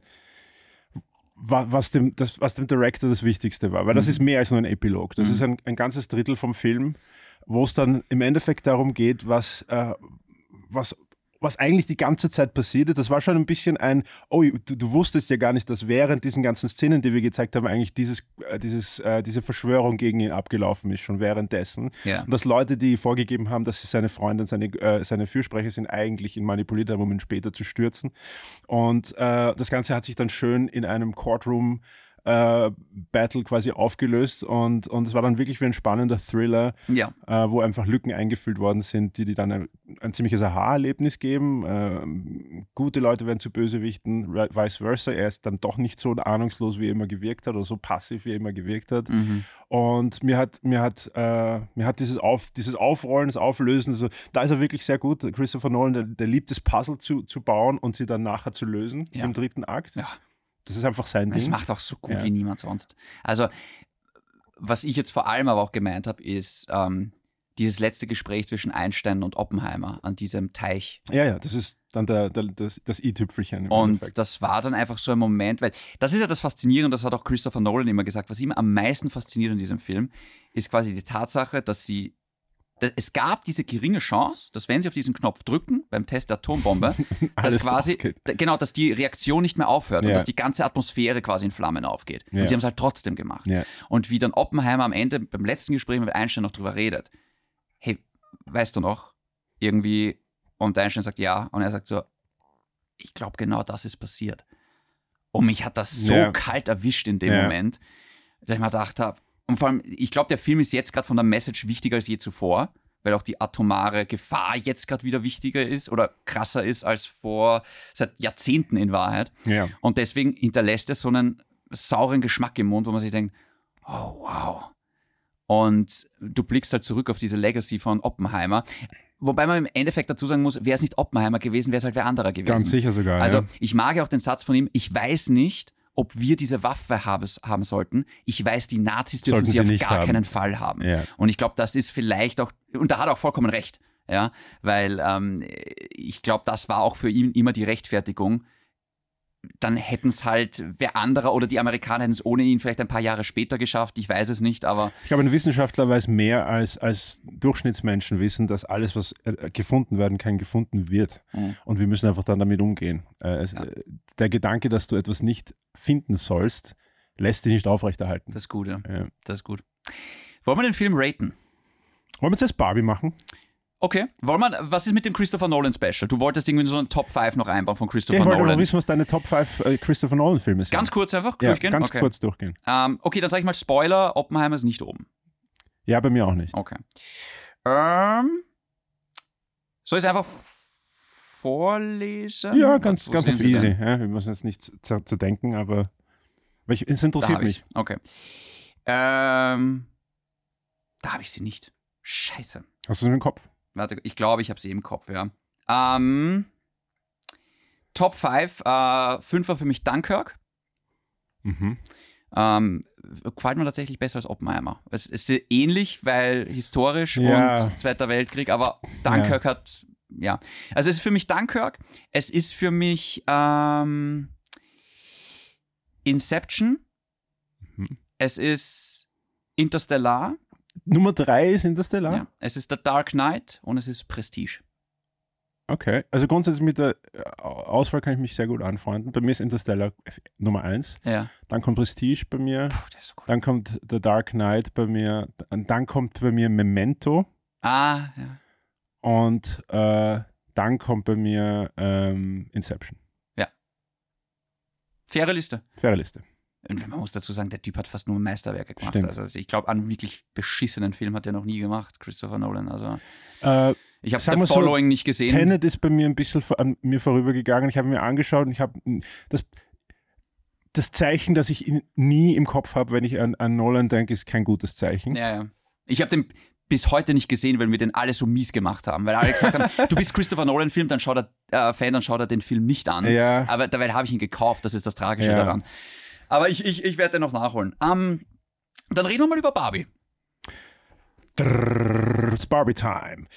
was, dem, das, was dem Director das Wichtigste war. Weil das ist mehr als nur ein Epilog. Das ist ein, ein ganzes Drittel vom Film, wo es dann im Endeffekt darum geht, was, äh, was, was eigentlich die ganze Zeit passiert ist. Das war schon ein bisschen ein, oh, du, du wusstest ja gar nicht, dass während diesen ganzen Szenen, die wir gezeigt haben, eigentlich dieses, äh, dieses, äh, diese Verschwörung gegen ihn abgelaufen ist, schon währenddessen.
Ja.
Und dass Leute, die vorgegeben haben, dass sie seine Freundin, seine, äh, seine Fürsprecher sind, eigentlich ihn manipuliert haben, um ihn später zu stürzen. Und äh, das Ganze hat sich dann schön in einem Courtroom äh, Battle quasi aufgelöst und, und es war dann wirklich wie ein spannender Thriller,
Ja.
äh, wo einfach Lücken eingefüllt worden sind, die, die dann ein, ein ziemliches Aha-Erlebnis geben. Ähm, gute Leute werden zu Bösewichten, vice versa. Er ist dann doch nicht so ahnungslos, wie er immer gewirkt hat oder so passiv, wie er immer gewirkt hat.
Mhm.
Und mir hat, mir hat, äh, mir hat dieses, Auf, dieses Aufrollen, das Auflösen, also, da ist er wirklich sehr gut. Christopher Nolan, der, der liebt es, Puzzle zu, zu bauen und sie dann nachher zu lösen
Ja.
im dritten Akt.
Ja.
Das ist einfach sein
Das
Ding.
macht auch so gut
Ja.
wie niemand sonst. Also, was ich jetzt vor allem aber auch gemeint habe, ist ähm, dieses letzte Gespräch zwischen Einstein und Oppenheimer an diesem Teich.
Ja, ja, das ist dann der, der, das, das i-Tüpfelchen.
Und
Endeffekt.
das war dann einfach so ein Moment, weil das ist ja das Faszinierende, das hat auch Christopher Nolan immer gesagt, was ihm am meisten fasziniert in diesem Film, ist quasi die Tatsache, dass sie es gab diese geringe Chance, dass wenn sie auf diesen Knopf drücken beim Test der Atombombe, [LAUGHS] dass quasi genau, dass die Reaktion nicht mehr aufhört und
Ja.
dass die ganze Atmosphäre quasi in Flammen aufgeht.
Ja.
Und sie haben es halt trotzdem gemacht.
Ja.
Und wie dann Oppenheimer am Ende beim letzten Gespräch mit Einstein noch drüber redet. Hey, weißt du noch? Irgendwie und Einstein sagt ja und er sagt so, ich glaube genau das ist passiert. Und mich hat das so kalt erwischt in dem. Moment, dass ich mir gedacht habe, und vor allem, ich glaube, der Film ist jetzt gerade von der Message wichtiger als je zuvor, weil auch die atomare Gefahr jetzt gerade wieder wichtiger ist oder krasser ist als vor seit Jahrzehnten in Wahrheit.
ja.
Und deswegen hinterlässt er so einen sauren Geschmack im Mund, wo man sich denkt, oh wow. Und du blickst halt zurück auf diese Legacy von Oppenheimer. Wobei man im Endeffekt dazu sagen muss, wäre es nicht Oppenheimer gewesen, wäre es halt wer anderer gewesen.
Ganz sicher sogar.
Also
ja.
ich mag ja auch den Satz von ihm, ich weiß nicht, ob wir diese Waffe haben, haben sollten. Ich weiß, die Nazis dürfen
Sollten
sie,
sie
auf gar
haben.
keinen Fall haben.
Ja.
Und ich glaube, das ist vielleicht auch, und da hat er auch vollkommen recht, ja, weil ähm, ich glaube, das war auch für ihn immer die Rechtfertigung. Dann hätten es halt wer anderer oder die Amerikaner hätten es ohne ihn vielleicht ein paar Jahre später geschafft. Ich weiß es nicht, aber
Ich glaube, ein Wissenschaftler weiß mehr als, als Durchschnittsmenschen wissen, dass alles, was äh, gefunden werden kann, gefunden wird.
Mhm.
Und wir müssen einfach dann damit umgehen. Äh,
Ja.
äh, Der Gedanke, dass du etwas nicht finden sollst, lässt dich nicht aufrechterhalten.
das ist gut, ja.
Ja.
Das ist gut. Wollen wir den Film raten?
Wollen wir jetzt Barbie machen?
Okay. Wollen wir, was ist mit dem Christopher Nolan Special? Du wolltest irgendwie so einen Top 5 noch einbauen von Christopher
ich wollte
Nolan.
noch wissen, was deine Top 5 äh, Christopher Nolan-Filme sind.
Ganz kurz einfach
ja,
durchgehen?
Ganz
okay.
kurz durchgehen.
Ähm, okay, dann sage ich mal Spoiler, Oppenheimer ist nicht oben.
Ja, bei mir auch nicht.
Okay. Ähm, soll ich es einfach vorlesen?
Ja, ganz, ganz auf
sie
easy. Ja, wir müssen jetzt nicht zu, zu denken, aber ich, es interessiert mich.
Okay. Ähm, da habe ich sie nicht. Scheiße.
Hast du es im Kopf?
Warte, ich glaube, ich habe sie im Kopf, ja. Ähm, Top 5. Äh, Fünfer für mich Dunkirk.
Mhm.
Ähm, gefällt mir tatsächlich besser als Oppenheimer. Es ist ähnlich, weil historisch
Ja.
und Zweiter Weltkrieg, aber Dunkirk hat, ja. Also es ist für mich Dunkirk. Es ist für mich ähm, Inception.
Mhm.
Es ist Interstellar.
Nummer 3 ist Interstellar?
Ja. Es ist The Dark Knight und es ist Prestige.
Okay, also grundsätzlich mit der äh, Auswahl kann ich mich sehr gut anfreunden. Bei mir ist Interstellar Nummer 1,
Ja.
dann kommt Prestige bei mir,
Puh, der ist so gut.
dann kommt The Dark Knight bei mir, dann kommt bei mir Memento
Ah, ja.
und äh, dann kommt bei mir ähm, Inception.
Faire Liste.
Faire Liste.
Und man muss dazu sagen, der Typ hat fast nur Meisterwerke gemacht.
Stimmt.
Also ich glaube, einen wirklich beschissenen Film hat er noch nie gemacht, Christopher Nolan. Also
Äh,
ich habe The
wir so,
Following nicht gesehen.
Tenet ist bei mir ein bisschen an mir vorübergegangen. Ich habe mir angeschaut und ich habe das, das Zeichen, das ich in, nie im Kopf habe, wenn ich an, an Nolan denke, ist kein gutes Zeichen.
Ja, ja. Ich habe den bis heute nicht gesehen, weil wir den alle so mies gemacht haben. Weil alle gesagt haben, [LAUGHS] du bist Christopher Nolan-Film, dann schaut er, äh, Fan, dann schaut er den Film nicht an.
Ja.
Aber dabei habe ich ihn gekauft, das ist das Tragische
Ja.
daran. Aber ich, ich, ich werde den noch nachholen. Ähm, dann reden wir mal über Barbie.
It's Barbie Time.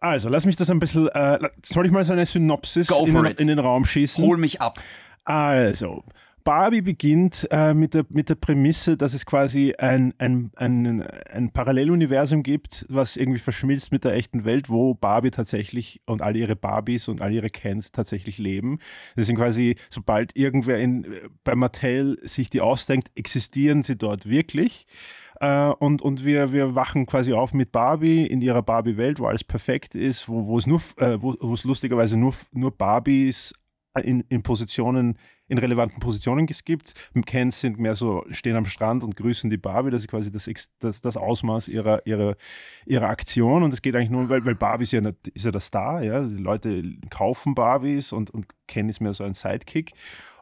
Also, lass mich das ein bisschen. Äh, soll ich mal so eine Synopsis in in den Raum schießen?
Hol mich ab.
Also, Barbie beginnt äh, mit, der, mit der Prämisse, dass es quasi ein, ein, ein, ein Paralleluniversum gibt, was irgendwie verschmilzt mit der echten Welt, wo Barbie tatsächlich und all ihre Barbies und all ihre Kens tatsächlich leben. Das sind quasi, sobald irgendwer in, bei Mattel sich die ausdenkt, existieren sie dort wirklich. Äh, und und wir, wir wachen quasi auf mit Barbie in ihrer Barbie-Welt, wo alles perfekt ist, wo, es nur, äh, wo, lustigerweise nur, nur Barbies in, in Positionen, in relevanten Positionen gibt. Kens sind mehr so, stehen am Strand und grüßen die Barbie. Das ist quasi das, das, das Ausmaß ihrer, ihrer, ihrer Aktion. Und es geht eigentlich nur, weil, weil Barbie ist ja, nicht- ist ja der Star. Ja? Die Leute kaufen Barbies und, und Ken ist mehr so ein Sidekick.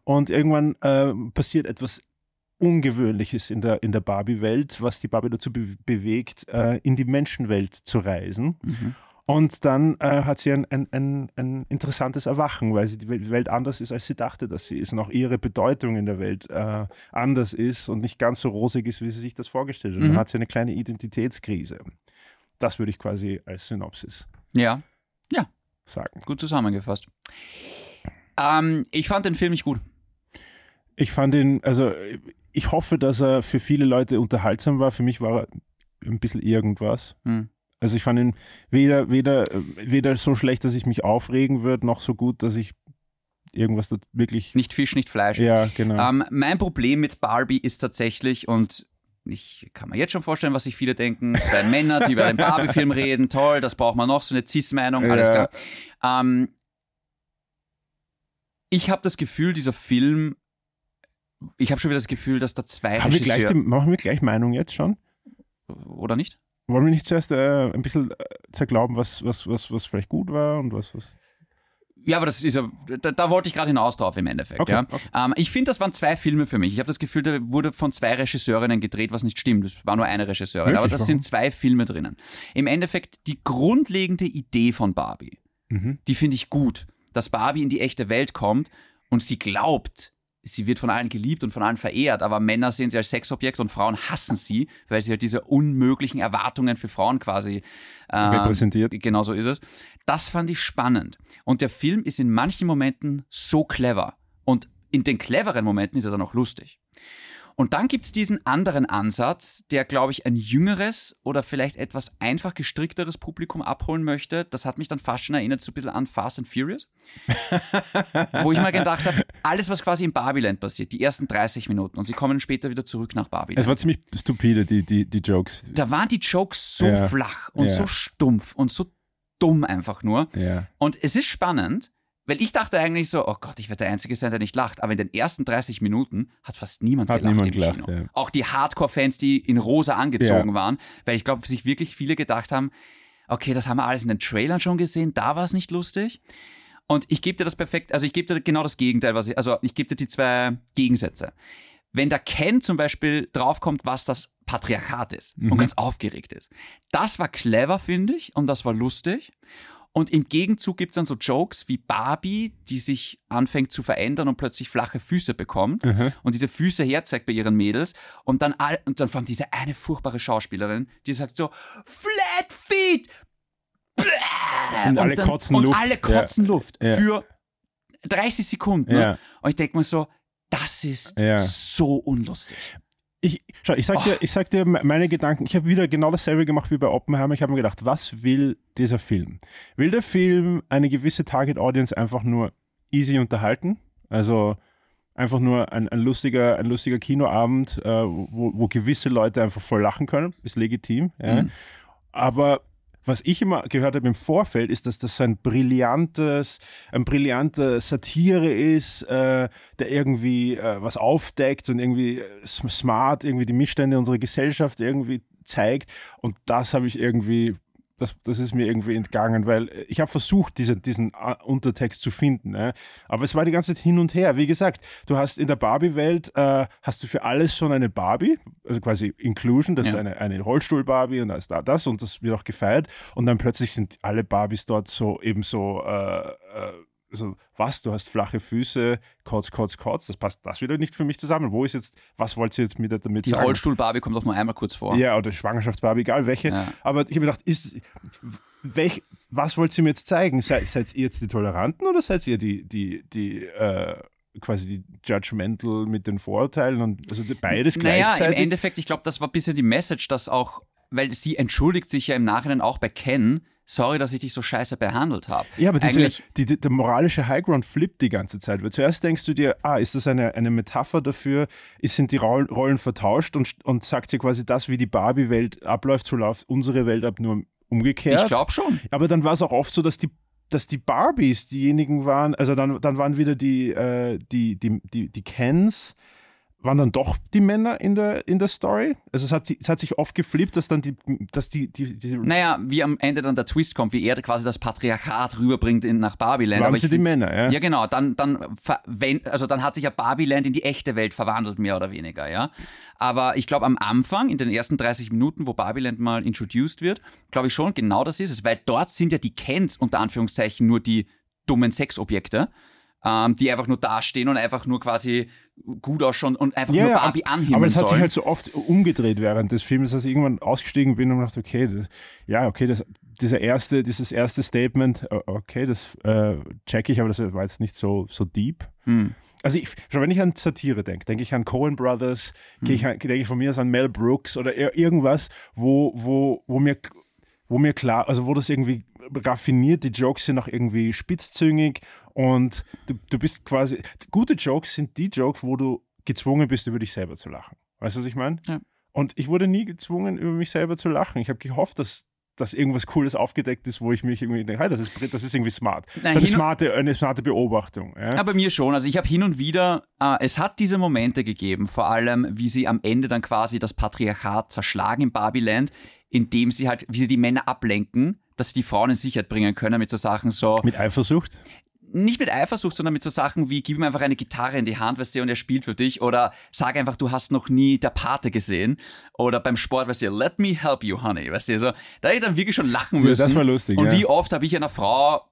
Und irgendwann äh, passiert etwas Ungewöhnliches in der, in der Barbie-Welt, was die Barbie dazu be bewegt, äh, in die Menschenwelt zu reisen.
Mhm.
Und dann äh, hat sie ein, ein, ein, ein interessantes Erwachen, weil sie die Wel- Welt anders ist, als sie dachte, dass sie ist. Und auch ihre Bedeutung in der Welt äh, anders ist und nicht ganz so rosig ist, wie sie sich das vorgestellt hat.
Mhm.
Dann hat sie eine kleine Identitätskrise. Das würde ich quasi als Synopsis
Ja,
sagen.
gut zusammengefasst. Ähm, ich fand den Film nicht gut.
Ich fand ihn, also ich hoffe, dass er für viele Leute unterhaltsam war. Für mich war er ein bisschen irgendwas.
Hm.
Also ich fand ihn weder, weder, weder so schlecht, dass ich mich aufregen würde, noch so gut, dass ich irgendwas wirklich.
Nicht Fisch, nicht Fleisch.
Ja, genau.
Ähm, mein Problem mit Barbie ist tatsächlich, und ich kann mir jetzt schon vorstellen, was sich viele denken, zwei Männer, die über den Barbie-Film reden, toll, das braucht man noch, so eine Cis-Meinung, alles
Ja.
klar. Ähm, ich habe das Gefühl, dieser Film, ich habe schon wieder das Gefühl, dass da zwei
Haben wir gleich die,
Regisseure,
machen wir gleich Meinung jetzt schon?
oder nicht?
Wollen wir nicht zuerst äh, ein bisschen äh, zerglauben, was, was, was, was vielleicht gut war und was, was.
Ja, aber das ist ja, da, da wollte ich gerade hinaus drauf im Endeffekt.
Okay,
ja.
okay.
Ähm, ich finde, das waren zwei Filme für mich. Ich habe das Gefühl, da wurde von zwei Regisseurinnen gedreht, was nicht stimmt. Es war nur eine Regisseurin,
Wirklich?
aber das
Warum?
sind zwei Filme drinnen. Im Endeffekt, die grundlegende Idee von Barbie,
Mhm.
die finde ich gut, dass Barbie in die echte Welt kommt und sie glaubt, sie wird von allen geliebt und von allen verehrt, aber Männer sehen sie als Sexobjekt und Frauen hassen sie, weil sie halt diese unmöglichen Erwartungen für Frauen quasi äh,
Repräsentiert.
Genau so ist es. Das fand ich spannend. Und der Film ist in manchen Momenten so clever. Und in den cleveren Momenten ist er dann auch lustig. Und dann gibt es diesen anderen Ansatz, der, glaube ich, ein jüngeres oder vielleicht etwas einfach gestrickteres Publikum abholen möchte. Das hat mich dann fast schon erinnert, so ein bisschen an Fast and Furious. [LAUGHS] wo ich mal gedacht habe, alles, was quasi in Barbiland passiert, die ersten 30 Minuten und sie kommen später wieder zurück nach Barbiland.
Es war ziemlich stupide, die, die, die Jokes.
Da waren die Jokes so
Ja.
flach und
Ja.
so stumpf und so dumm einfach nur.
Ja.
Und es ist spannend, weil ich dachte eigentlich so, oh Gott, ich werde der Einzige sein, der nicht lacht. Aber in den ersten 30 Minuten hat fast niemand
Hat
gelacht
niemand
im
gelacht,
Kino.
ja.
Auch die Hardcore-Fans, die in rosa angezogen
Ja.
waren, weil ich glaube, sich wirklich viele gedacht haben, okay, das haben wir alles in den Trailern schon gesehen, da war es nicht lustig. Und ich gebe dir das perfekt, also ich gebe dir genau das Gegenteil, was ich, also ich gebe dir die zwei Gegensätze. Wenn der Ken zum Beispiel draufkommt, was das Patriarchat ist und ganz aufgeregt ist. Das war clever, finde ich, und das war lustig. Und im Gegenzug gibt es dann so Jokes wie Barbie, die sich anfängt zu verändern und plötzlich flache Füße bekommt und diese Füße herzeigt bei ihren Mädels und dann, all, und dann vor allem diese eine furchtbare Schauspielerin, die sagt so, Flat Feet! Bäh!
Und alle kotzen
und
Luft.
alle kotzen Luft
Ja.
für 30 Sekunden.
Ja.
Und ich denke mir so, das ist so unlustig.
Ich, schau, ich sag, dir, ich sag dir me- meine Gedanken. Ich habe wieder genau dasselbe gemacht wie bei Oppenheimer. Ich habe mir gedacht, was will dieser Film? Will der Film eine gewisse Target Audience einfach nur easy unterhalten? Also einfach nur ein, ein, lustiger, ein lustiger Kinoabend, äh, wo, wo gewisse Leute einfach voll lachen können. Ist legitim. Ja.
Mhm.
Aber was ich immer gehört habe im Vorfeld, ist, dass das ein brillantes, ein brillanter Satire ist, äh, der irgendwie äh, was aufdeckt und irgendwie äh, sm- smart irgendwie die Missstände unserer Gesellschaft irgendwie zeigt. Und das habe ich irgendwie, das, das ist mir irgendwie entgangen, weil äh, ich habe versucht, diese, diesen äh, Untertext zu finden. Ne? Aber es war die ganze Zeit hin und her. Wie gesagt, du hast in der Barbie-Welt, äh, hast du für alles schon eine Barbie, also quasi Inclusion, das
Ja.
ist eine, eine Rollstuhl-Barbie und da ist da das und das wird auch gefeiert. Und dann plötzlich sind alle Barbies dort so eben so, äh, äh, so was, du hast flache Füße, kotz, kotz, kotz, das passt das wieder nicht für mich zusammen. Wo ist jetzt, was wollt ihr jetzt mit damit
Die
sagen?
Rollstuhl-Barbie kommt auch nur einmal kurz vor.
Ja, oder Schwangerschaftsbarbie, egal welche.
Ja.
Aber ich habe mir gedacht, ist, welch, was wollt ihr mir jetzt zeigen? Seid, seid ihr jetzt die Toleranten oder seid ihr die, die, die äh, quasi die Judgmental mit den Vorurteilen und also die- beides
Naja, im
gleichzeitig?
Endeffekt, ich glaube, das war ein bisschen die Message, dass auch, weil sie entschuldigt sich ja im Nachhinein auch bei Ken, sorry, dass ich dich so scheiße behandelt habe.
ja, aber diese, die, die, der moralische Highground flippt die ganze Zeit. Weil zuerst denkst du dir, ah, ist das eine, eine Metapher dafür, ist, sind die Roll- Rollen vertauscht und, und sagt sie quasi das, wie die Barbie-Welt abläuft, so läuft unsere Welt ab, nur umgekehrt.
ich glaube schon.
Aber dann war es auch oft so, dass die, dass die Barbies diejenigen waren, also dann, dann waren wieder die, äh, die, die, die, die Kens, waren dann doch die Männer in der, in der Story. Also es hat, es hat sich oft geflippt, dass dann die, dass die, die, die
Naja, wie am Ende dann der Twist kommt, wie er quasi das Patriarchat rüberbringt in, nach Barbiland.
waren
Aber
sie
ich
die Männer, ja?
Ja, genau. Dann, dann, also dann hat sich ja Barbiland in die echte Welt verwandelt, mehr oder weniger, ja. Aber ich glaube, am Anfang, in den ersten 30 Minuten, wo Barbiland mal introduced wird, glaube ich schon, genau das ist es, weil dort sind ja die Kens unter Anführungszeichen nur die dummen Sexobjekte, ähm, die einfach nur dastehen und einfach nur quasi gut ausschauen und einfach nur Barbie anhimmeln
aber es hat sich halt so oft umgedreht während des Films, dass ich irgendwann ausgestiegen bin und dachte, okay, das, ja, okay, das, dieser erste, dieses erste Statement, okay, das äh, check ich, aber das war jetzt nicht so, so deep.
Hm.
Also ich, schon wenn ich an Satire denke, denke ich an Coen Brothers, an- denke ich von mir aus an Mel Brooks oder ir- irgendwas, wo, wo, wo mir wo mir klar, also wo das irgendwie raffiniert, die Jokes sind auch irgendwie spitzzüngig und du, du bist quasi, gute Jokes sind die Jokes, wo du gezwungen bist, über dich selber zu lachen. Weißt du, was ich meine?
Ja.
Und ich wurde nie gezwungen, über mich selber zu lachen. Ich habe gehofft, dass dass irgendwas Cooles aufgedeckt ist, wo ich mich irgendwie denke, hey, das ist, das ist irgendwie smart. Das ist eine smarte, eine smarte Beobachtung. Ja?
Bei mir schon. Also ich habe hin und wieder, äh, es hat diese Momente gegeben, vor allem wie sie am Ende dann quasi das Patriarchat zerschlagen im Barbieland, indem sie halt, wie sie die Männer ablenken, dass sie die Frauen in Sicherheit bringen können mit so Sachen so,
Mit Eifersucht?
Nicht mit Eifersucht, sondern mit so Sachen wie, gib ihm einfach eine Gitarre in die Hand, weißt du, und er spielt für dich. Oder sag einfach, du hast noch nie der Pate gesehen. Oder beim Sport, weißt du, let me help you, honey, weißt du, so, da hätte ich dann wirklich schon lachen
Ja,
müssen.
das war lustig,
Und
ja.
wie oft habe ich einer Frau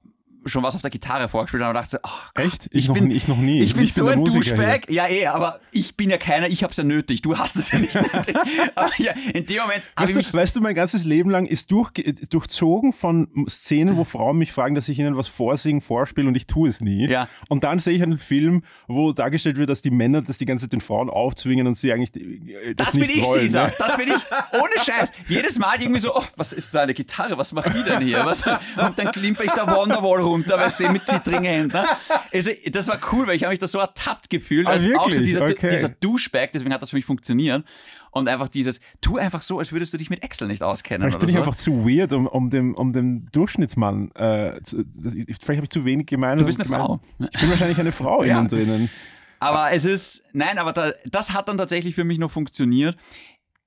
schon was auf der Gitarre vorgespielt und dachte ach Gott,
Echt? Ich,
ich
noch,
bin,
ich noch nie.
ich bin so
der
ein. Douchebag. Ja, eh, aber ich bin ja keiner, ich hab's ja nötig. Du hast es ja nicht [LAUGHS] nötig. aber ja, in dem Moment
Weißt
ich
du, weißt du, mein ganzes Leben lang ist durch, durchzogen von Szenen, wo Frauen mich fragen, dass ich ihnen was vorsingen, vorspiele und ich tue es nie.
Ja.
Und dann sehe ich einen Film, wo dargestellt wird, dass die Männer das die ganze Zeit den Frauen aufzwingen und sie eigentlich äh, das,
Das,
nicht
bin ich,
wollen.
Caesar.
ne?
Das bin ich. Ohne Scheiß. Jedes Mal irgendwie so, oh, was ist da eine Gitarre? Was macht die denn hier? Was? Und dann klimper ich da Wonderwall runter, weißt du, mit zittrigen Händen. ne? Also, das war cool, weil ich habe mich da so ertappt gefühlt.
Ah,
als auch so
wirklich?
dieser,
Okay.
dieser Douchebag, deswegen hat das für mich funktioniert. Und einfach dieses, tu einfach so, als würdest du dich mit Excel nicht auskennen.
Vielleicht bin ich
so.
einfach zu weird, um, um, dem, um dem Durchschnittsmann. Äh, zu, vielleicht habe ich zu wenig gemeint.
Du bist eine Frau.
Ich bin wahrscheinlich eine Frau [LAUGHS]
Ja.
innen drinnen.
Aber es ist, nein, aber da, das hat dann tatsächlich für mich noch funktioniert.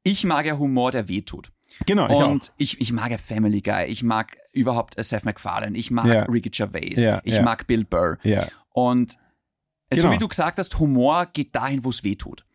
Ich mag ja Humor, der wehtut.
Genau, ich
und ich, ich mag ja Family Guy, ich mag überhaupt äh, Seth MacFarlane, ich mag
Ja.
Ricky Gervais,
Ja,
ich
ja.
mag Bill Burr.
auch. Ja.
Und so
Genau.
wie du gesagt hast, Humor geht dahin, wo es weh tut.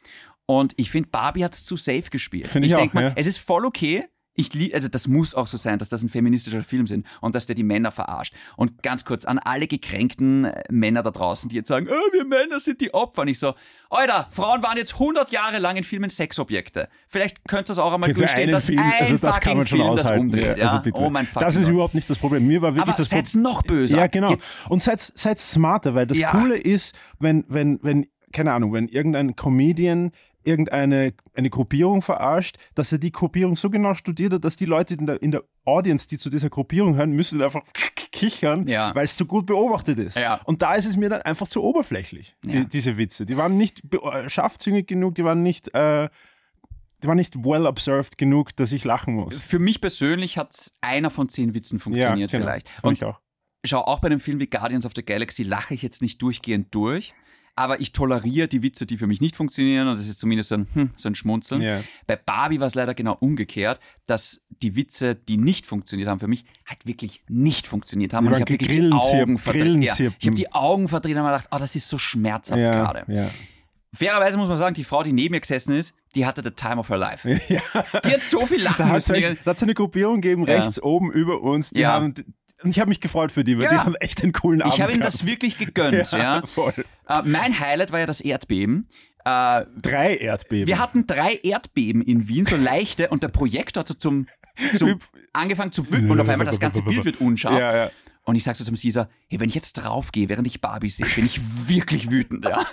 Und ich finde, Barbie hat es zu safe gespielt.
Find ich
denk
auch,
mal, es ist voll okay. Ich lieb, also das muss auch so sein, dass das ein feministischer Film sind und dass der die Männer verarscht. Und ganz kurz an alle gekränkten äh, Männer da draußen, die jetzt sagen, oh, wir Männer sind die Opfer. Und ich so, Alter, Frauen waren jetzt 100 Jahre lang in Filmen Sexobjekte. Vielleicht könnte das auch einmal
du
durchstehen, dass
Film,
ein
also das kann man schon
Film das
aushalten.
umdreht. Ja,
also bitte.
Oh mein fucking
das ist
Gott.
überhaupt nicht das Problem. Mir war wirklich
Aber
das
seid's noch böser.
Ja, genau.
Jetzt-
Und seid, seid smarter, weil das
Ja.
Coole ist, wenn, wenn, wenn, keine Ahnung, wenn irgendein Comedian irgendeine eine Gruppierung verarscht, dass er die Gruppierung so genau studiert hat, dass die Leute in der, in der Audience, die zu dieser Gruppierung hören, müssen einfach kichern,
Ja.
weil es so gut beobachtet ist.
Ja.
Und da ist es mir dann einfach zu oberflächlich, die,
Ja.
diese Witze. Die waren nicht äh, scharfzüngig genug, die waren nicht, äh, die waren nicht well observed genug, dass ich lachen muss.
Für mich persönlich hat einer von zehn Witzen funktioniert
genau.
vielleicht. Und
ich auch.
schau, auch bei einem Film wie Guardians of the Galaxy lache ich jetzt nicht durchgehend durch, aber ich toleriere die Witze, die für mich nicht funktionieren und das ist zumindest so ein, hm, so ein Schmunzeln.
Ja.
Bei Barbie war es leider genau umgekehrt, dass die Witze, die nicht funktioniert haben, für mich halt wirklich nicht funktioniert haben. Und ich habe wirklich die Augen verdreht. Ja, ich habe die Augen verdreht und habe gedacht, oh, das ist so schmerzhaft
Ja,
gerade.
ja.
Fairerweise muss man sagen, die Frau, die neben mir gesessen ist, die hatte the time of her life. [LAUGHS]
ja.
Die hat so viel lachen
Da hat
müssen.
es da eine Gruppierung gegeben,
Ja.
rechts oben über uns. Die
Ja.
haben, ich habe mich gefreut für die, weil
Ja.
die haben echt einen coolen Abend
Ich habe ihnen das wirklich gegönnt. [LAUGHS] ja.
voll.
Äh, mein Highlight war ja das Erdbeben. Äh,
Drei Erdbeben.
wir hatten drei Erdbeben in Wien, so leichte, und der Projektor hat so zum, zum angefangen zu wirken und auf einmal das ganze Bild wird unscharf.
Ja, ja.
Und ich sag so zum Caesar, hey, wenn ich jetzt draufgehe, während ich Barbie sehe, bin ich wirklich wütend. Ja.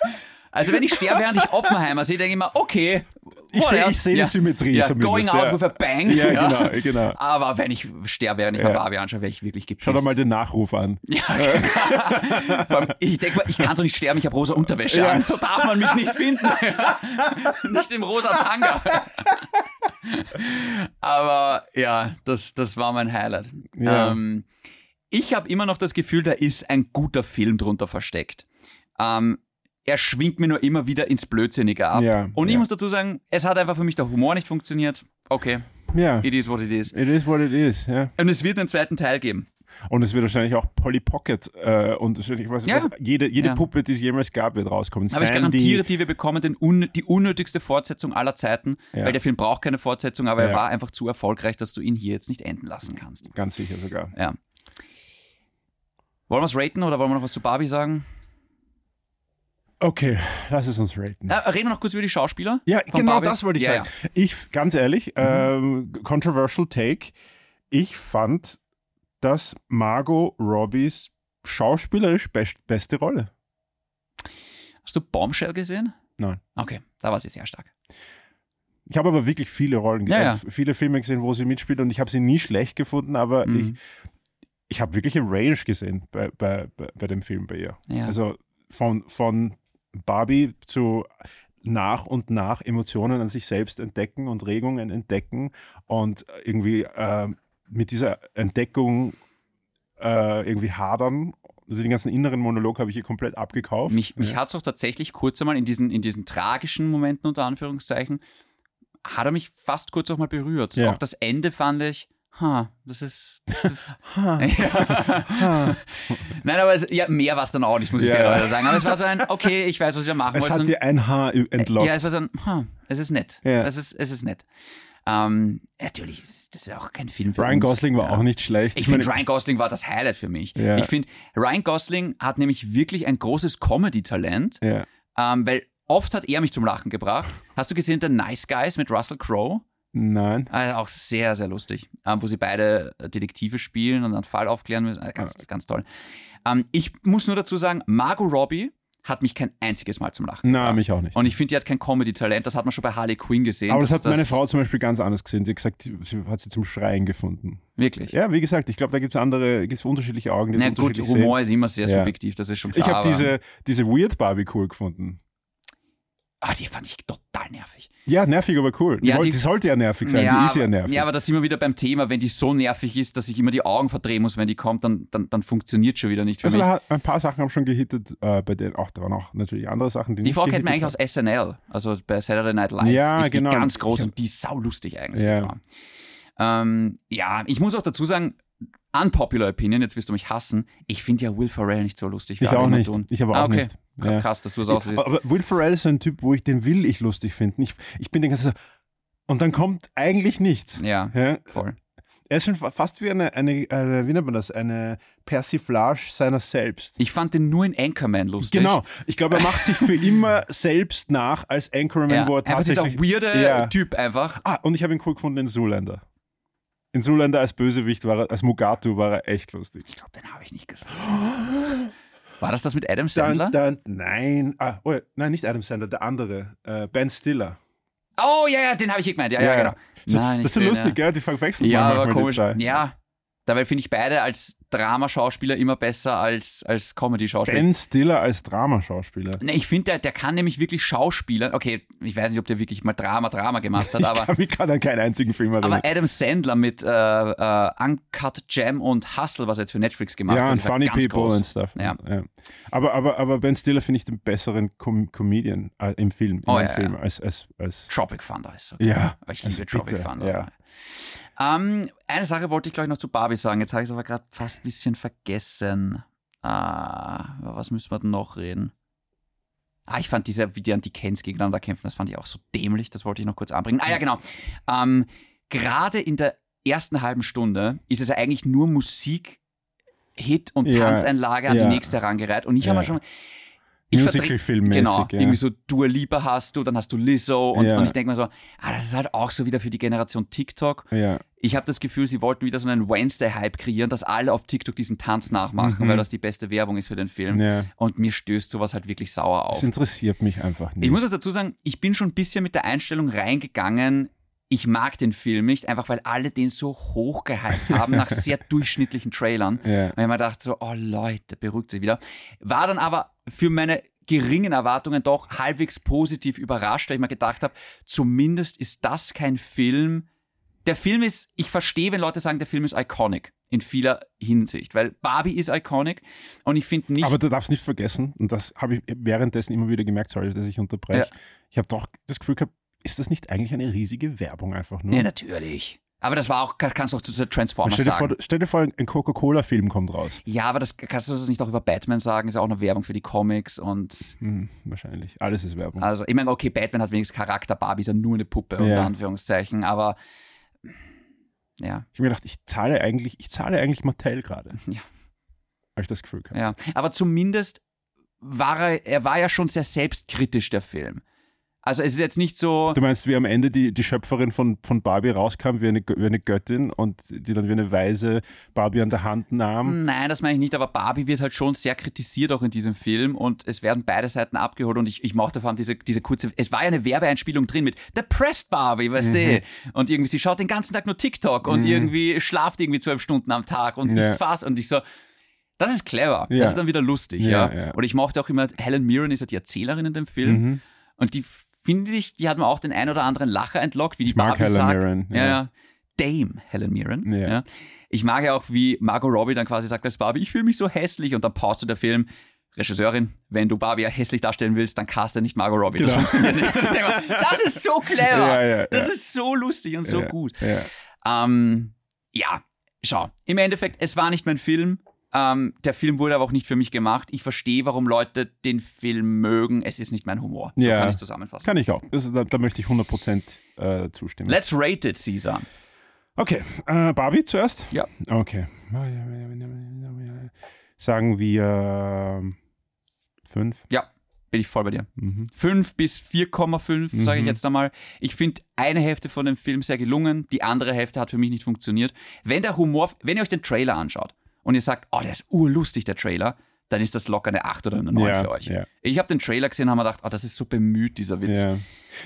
Also wenn ich sterbe, während ich Oppenheimer sehe, denke ich mir, okay.
Ich sehe ich seh
ja.
die Symmetrie
Ja,
zumindest.
going out
ja.
with a bang.
Ja, genau, genau.
Aber wenn ich sterbe, während ich
Ja.
mir Barbie anschaue, wäre ich wirklich gepisst.
Schau doch mal den Nachruf an.
Ja, genau. [LAUGHS] Ich denke mal, ich kann so nicht sterben, ich habe rosa Unterwäsche
Ja.
an. So darf man mich nicht finden. [LAUGHS] nicht im rosa Tanga. Aber ja, das, das war mein Highlight.
Ja.
Ähm, ich habe immer noch das Gefühl, da ist ein guter Film drunter versteckt. Ähm, er schwingt mir nur immer wieder ins Blödsinnige ab.
Ja,
Und ich
ja.
muss dazu sagen, es hat einfach für mich der Humor nicht funktioniert. Okay,
Ja,
it is what it is.
it is what it is. Ja.
Und es wird einen zweiten Teil geben.
Und es wird wahrscheinlich auch Polly Pocket äh, und wahrscheinlich, was,
Ja.
was, jede, jede
Ja.
Puppe, die es jemals gab, wird rauskommen.
Aber ich
Sandy,
garantiere dir, wir bekommen den un die unnötigste Fortsetzung aller Zeiten,
Ja.
weil der Film braucht keine Fortsetzung, aber er war einfach zu erfolgreich, dass du ihn hier jetzt nicht enden lassen kannst.
Ganz sicher sogar.
Ja. Wollen wir es raten oder wollen wir noch was zu Barbie sagen?
Okay, lass es uns raten.
Ja, reden wir noch kurz über die Schauspieler.
Ja, genau
Barbie?
das wollte ich
Ja,
sagen. Ich, ganz ehrlich, ähm, controversial take. Ich fand, dass Margot Robbies schauspielerisch best, beste Rolle.
Hast du Bombshell gesehen?
Nein.
Okay, da war sie sehr stark.
Ich habe aber wirklich viele Rollen,
Ja, ja.
äh, viele Filme gesehen, wo sie mitspielt und ich habe sie nie schlecht gefunden, aber
Mhm.
ich, ich habe wirklich eine Range gesehen bei, bei, bei, bei dem Film bei ihr.
Ja.
Also von, von Barbie zu nach und nach Emotionen an sich selbst entdecken und Regungen entdecken und irgendwie äh, mit dieser Entdeckung äh, irgendwie hadern. Also den ganzen inneren Monolog habe ich ihr komplett abgekauft.
Mich, mich
ja.
hat es auch tatsächlich kurz einmal in diesen, in diesen tragischen Momenten, unter Anführungszeichen, hat er mich fast kurz auch mal berührt.
Ja.
Auch das Ende fand ich, ha, das ist, das ist [LAUGHS]
Ha, [LAUGHS] ha.
Nein, aber es, ja, mehr war es dann auch nicht, muss ich
Ja.
fairerweise sagen. Aber es war so ein, okay, ich weiß, was ich da machen
Es
wollte.
hat dir ein Haar entlockt.
ja, es war so ein, hm, es ist nett.
Ja.
Es, ist, es ist nett. Ähm, natürlich, ist das ist auch kein Film für
Ryan
uns.
Gosling war
Ja.
auch nicht schlecht.
Ich finde,
meine,
Ryan Gosling war das Highlight für mich.
Ja.
Ich finde, Ryan Gosling hat nämlich wirklich ein großes Comedy-Talent,
Ja.
ähm, weil oft hat er mich zum Lachen gebracht. Hast du gesehen, The Nice Guys mit Russell Crowe?
Nein.
Also auch sehr, sehr lustig, ähm, wo sie beide äh, Detektive spielen und einen Fall aufklären müssen. Also ganz, ganz toll. Ähm, ich muss nur dazu sagen, Margot Robbie hat mich kein einziges Mal zum Lachen
Nein,
gebracht.
mich auch nicht.
Und ich finde, die hat kein Comedy-Talent. Das hat man schon bei Harley Quinn gesehen.
Aber das hat meine Frau zum Beispiel ganz anders gesehen. Sie hat gesagt, sie hat sie zum Schreien gefunden.
Wirklich.
Ja, wie gesagt, ich glaube, da gibt es andere, gibt es unterschiedliche Augen, die
Na
das
gut,
unterschiedlich sehen.
Humor ist immer sehr
Ja.
subjektiv, das ist schon klar.
Ich habe diese, diese Weird Barbie cool gefunden.
Ah, die fand ich total nervig.
Ja, nervig, aber cool. Die,
Ja, die-
die sollte ja nervig sein,
ja,
die ist ja nervig.
Ja, aber da sind wir wieder beim Thema, wenn die so nervig ist, dass ich immer die Augen verdrehen muss, wenn die kommt, dann, dann, dann funktioniert schon wieder nicht für
also
mich.
hat- ein paar Sachen haben schon gehittet, äh, bei denen, auch da waren auch natürlich andere Sachen, die
Die
nicht
Frau kennt man eigentlich
gehittet
aus SNL, also bei Saturday Night Live
Ja,
ist
genau.
die ganz groß und die ist saulustig eigentlich,
Ja.
die Frau. Ähm, ja, ich muss auch dazu sagen, unpopular opinion, jetzt wirst du mich hassen, ich finde ja Will Ferrell nicht so lustig. wie
Ich auch nicht.
Tun.
Ich aber
ah,
auch
okay.
nicht. Ja.
Krass, dass du es auch siehst.
Aber Will Ferrell ist so ein Typ, wo ich den will ich lustig finden. Ich, ich bin den ganzen so, und dann kommt eigentlich nichts.
Ja,
Ja?
voll.
Er ist schon fa- fast wie eine, eine, eine, wie nennt man das, eine Persiflage seiner selbst.
Ich fand den nur in Anchorman lustig.
Genau. Ich glaube, er macht sich für [LAUGHS] immer selbst nach als Anchorman,
Ja,
wo er
einfach dieser
tatsächlich...
weirde
Ja.
Typ einfach.
Ah, und ich habe ihn cool gefunden in Zoolander. In Zoolander als Bösewicht war er, als Mugatu war er echt lustig.
Ich glaube, den habe ich nicht gesehen. War das das mit Adam Sandler?
Dann, dann, nein, ah, oh, nein, nicht Adam Sandler, der andere, äh, Ben Stiller.
Oh, ja, ja, den habe ich hier gemeint. Ja, ja, genau.
So,
Nein,
das ist lustig, gell? Die verwechseln
Ja,
manchmal
aber komisch. Ja, dabei finde ich beide als Dramaschauspieler immer besser als, als Comedy-Schauspieler.
Ben Stiller als Dramaschauspieler.
Nee, ich finde, der, der kann nämlich wirklich Schauspieler. Okay, ich weiß nicht, ob der wirklich mal Drama, Drama gemacht hat,
Ich
aber,
kann mich gerade an keinen einzigen Film erinnern.
aber Adam Sandler mit äh, äh, Uncut Jam und Hustle, was er jetzt für Netflix gemacht
ja,
hat,
und Funny People
groß.
und stuff.
Ja.
Ja. Aber, aber, aber Ben Stiller finde ich den besseren Com Comedian äh, im Film, im
Oh, ja,
Film
ja.
als, als, als
Tropic Thunder ist so.
Ja,
Ich
also
liebe Tropic
bitte,
Thunder.
ja.
Ähm, eine Sache wollte ich, glaube ich, noch zu Barbie sagen. Jetzt habe ich es aber gerade fast bisschen vergessen. Ah, über was müssen wir denn noch reden? Ah, ich fand diese, wie die Anti-Kens gegeneinander kämpfen, das fand ich auch so dämlich. Das wollte ich noch kurz anbringen. Ah ja, genau. Ähm, gerade in der ersten halben Stunde ist es ja eigentlich nur Musik, Hit und
Ja,
Tanzeinlage an
ja.
die nächste herangereiht. Und ich habe
Ja.
mir schon...
Musical-Filmmäßig,
Genau,
ja.
irgendwie so Dua Lipa hast du, dann hast du Lizzo und,
Ja.
und ich denke mir so, ah, das ist halt auch so wieder für die Generation TikTok.
Ja.
Ich habe das Gefühl, sie wollten wieder so einen Wednesday-Hype kreieren, dass alle auf TikTok diesen Tanz nachmachen,
Mhm.
weil das die beste Werbung ist für den Film.
ja.
Und mir stößt sowas halt wirklich sauer
Das
auf.
interessiert mich einfach nicht.
Ich muss auch dazu sagen, ich bin schon ein bisschen mit der Einstellung reingegangen, ich mag den Film nicht, einfach weil alle den so hoch gehypt haben nach sehr [LAUGHS] durchschnittlichen Trailern.
ja.
Und ich mir gedacht, so, oh Leute, beruhigt sich wieder. War dann aber für meine geringen Erwartungen doch halbwegs positiv überrascht, weil ich mir gedacht habe, zumindest ist das kein Film. Der Film ist, ich verstehe, wenn Leute sagen, der Film ist iconic in vieler Hinsicht, weil Barbie ist iconic und ich finde nicht.
Aber du darfst nicht vergessen, und das habe ich währenddessen immer wieder gemerkt, sorry, dass ich unterbreche.
Ja.
Ich habe doch das Gefühl gehabt, ist das nicht eigentlich eine riesige Werbung einfach nur?
ja, natürlich. Aber das war auch, kannst du auch zu Transformers
stell, dir
sagen.
vor, stell dir vor, ein Coca-Cola-Film kommt raus.
Ja, aber das kannst du das nicht auch über Batman sagen, ist ja auch eine Werbung für die Comics und
Hm, wahrscheinlich. Alles ist Werbung.
Also, ich meine, okay, Batman hat wenigstens Charakter, Barbie ist ja nur eine Puppe, unter
Ja.
Anführungszeichen, aber ja,
Ich habe mir gedacht, ich zahle eigentlich, ich zahle eigentlich Mattel gerade.
Ja.
Habe ich das Gefühl gehabt.
ja. Aber zumindest war er, er war ja schon sehr selbstkritisch, der Film. Also es ist jetzt nicht so,
Du meinst, wie am Ende die, die Schöpferin von, von Barbie rauskam, wie eine, wie eine Göttin und die dann wie eine Weise Barbie an der Hand nahm?
nein, das meine ich nicht, aber Barbie wird halt schon sehr kritisiert auch in diesem Film und es werden beide Seiten abgeholt und ich, ich mochte vor allem diese, diese kurze, es war ja eine Werbeeinspielung drin mit Depressed Barbie, weißt du? Und irgendwie, sie schaut den ganzen Tag nur TikTok und
Mhm.
irgendwie schlaft irgendwie zwölf Stunden am Tag und
Ja.
isst fast und ich so, das ist clever,
Ja.
das ist dann wieder lustig,
Ja,
ja.
ja.
Und ich mochte auch immer, Helen Mirren ist ja die Erzählerin in dem Film
Mhm.
und die finde ich, die hat mir auch den ein oder anderen Lacher entlockt, wie die
Ich mag
Barbie
Helen
sagt.
Mirren,
Ja,
ja.
Dame Helen Mirren.
Ja.
Ja. Ich mag ja auch, wie Margot Robbie dann quasi sagt als Barbie, ich fühle mich so hässlich und dann pausst du der Film. Regisseurin, wenn du Barbie ja hässlich darstellen willst, dann caste nicht Margot Robbie. Das
Genau.
funktioniert nicht. [LAUGHS] Das ist so clever.
Ja, ja,
das
ja.
ist so lustig und so
ja,
gut.
Ja.
Ähm, ja, schau. Im Endeffekt, es war nicht mein Film. Ähm, der Film wurde aber auch nicht für mich gemacht. Ich verstehe, warum Leute den Film mögen. Es ist nicht mein Humor. So
Ja.
kann ich zusammenfassen.
Kann ich auch. Das, da, da möchte ich 100% äh, zustimmen.
Let's rate it, Caesar.
Okay, äh, Barbie zuerst?
Ja.
Okay. Sagen wir ähm, fünf.
Ja, bin ich voll bei dir.
Mhm.
5 bis 4,5, sage ich
Mhm.
jetzt einmal. Ich finde eine Hälfte von dem Film sehr gelungen, die andere Hälfte hat für mich nicht funktioniert. Wenn der Humor, wenn ihr euch den Trailer anschaut und ihr sagt, oh, der ist urlustig, der Trailer, dann ist das locker eine 8 oder eine 9
Ja,
für euch.
ja.
Ich habe den Trailer gesehen und habe mir gedacht, oh, das ist so bemüht, dieser Witz.
Ja.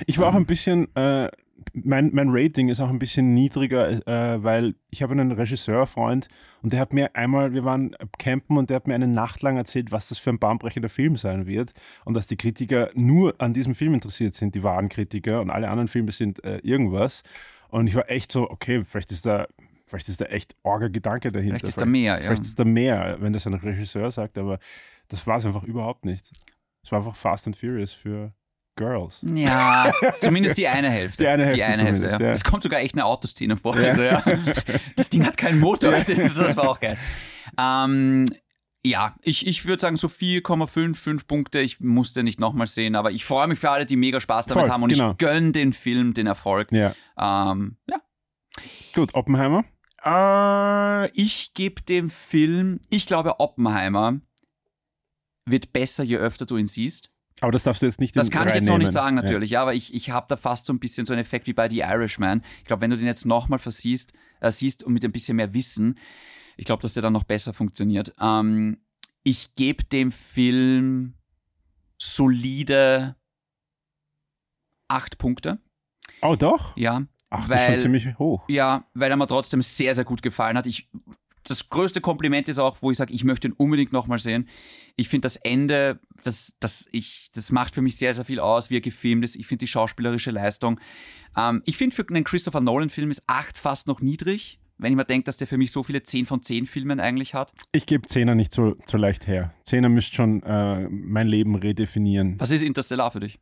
Ich war auch ein bisschen, äh, mein, mein Rating ist auch ein bisschen niedriger, äh, weil ich habe einen Regisseurfreund und der hat mir einmal, wir waren campen und der hat mir eine Nacht lang erzählt, was das für ein bahnbrechender Film sein wird und dass die Kritiker nur an diesem Film interessiert sind, die wahren Kritiker und alle anderen Filme sind äh, irgendwas. Und ich war echt so, okay, vielleicht ist da, vielleicht ist da echt orger Gedanke dahinter.
Vielleicht ist da mehr, ja.
Vielleicht ist da mehr, wenn das ein Regisseur sagt, aber das war es einfach überhaupt nicht. Es war einfach Fast and Furious für Girls.
Ja, [LAUGHS] zumindest die eine Hälfte.
Die eine Hälfte
Die eine Hälfte, ja.
ja.
Es kommt sogar echt eine Autoszene vor.
Ja.
Also. [LAUGHS] Das Ding hat keinen Motor, das war auch geil. Ähm, ja, ich, ich würde sagen so 4,5, 5 Punkte. Ich musste nicht nochmal sehen, aber ich freue mich für alle, die mega Spaß damit
Voll,
haben und
genau.
ich gönne den Film den Erfolg.
Ja.
Ähm, ja.
Gut, Oppenheimer.
Äh, ich gebe dem Film, ich glaube Oppenheimer wird besser, je öfter du ihn siehst.
Aber das darfst du jetzt nicht
Das kann ich jetzt noch nicht sagen, natürlich, ja, aber ich, ich habe da fast so ein bisschen so einen Effekt wie bei The Irishman. Ich glaube, wenn du den jetzt nochmal versiehst, äh, siehst und mit ein bisschen mehr Wissen, ich glaube, dass der dann noch besser funktioniert. Ähm, ich gebe dem Film solide acht Punkte.
Oh, doch?
Ja.
Ach, das ist schon ziemlich hoch.
Ja, weil er mir trotzdem sehr, sehr gut gefallen hat. Ich, das größte Kompliment ist auch, wo ich sage, ich möchte ihn unbedingt nochmal sehen. Ich finde das Ende, das, das, ich, das macht für mich sehr, sehr viel aus, wie er gefilmt ist. Ich finde die schauspielerische Leistung. Ähm, ich finde für einen Christopher Nolan-Film ist 8 fast noch niedrig, wenn ich mir denke, dass der für mich so viele 10 von 10 Filmen eigentlich hat.
Ich gebe Zehner nicht so, so leicht her. Zehner müsste schon äh, mein Leben redefinieren.
Was ist Interstellar für dich?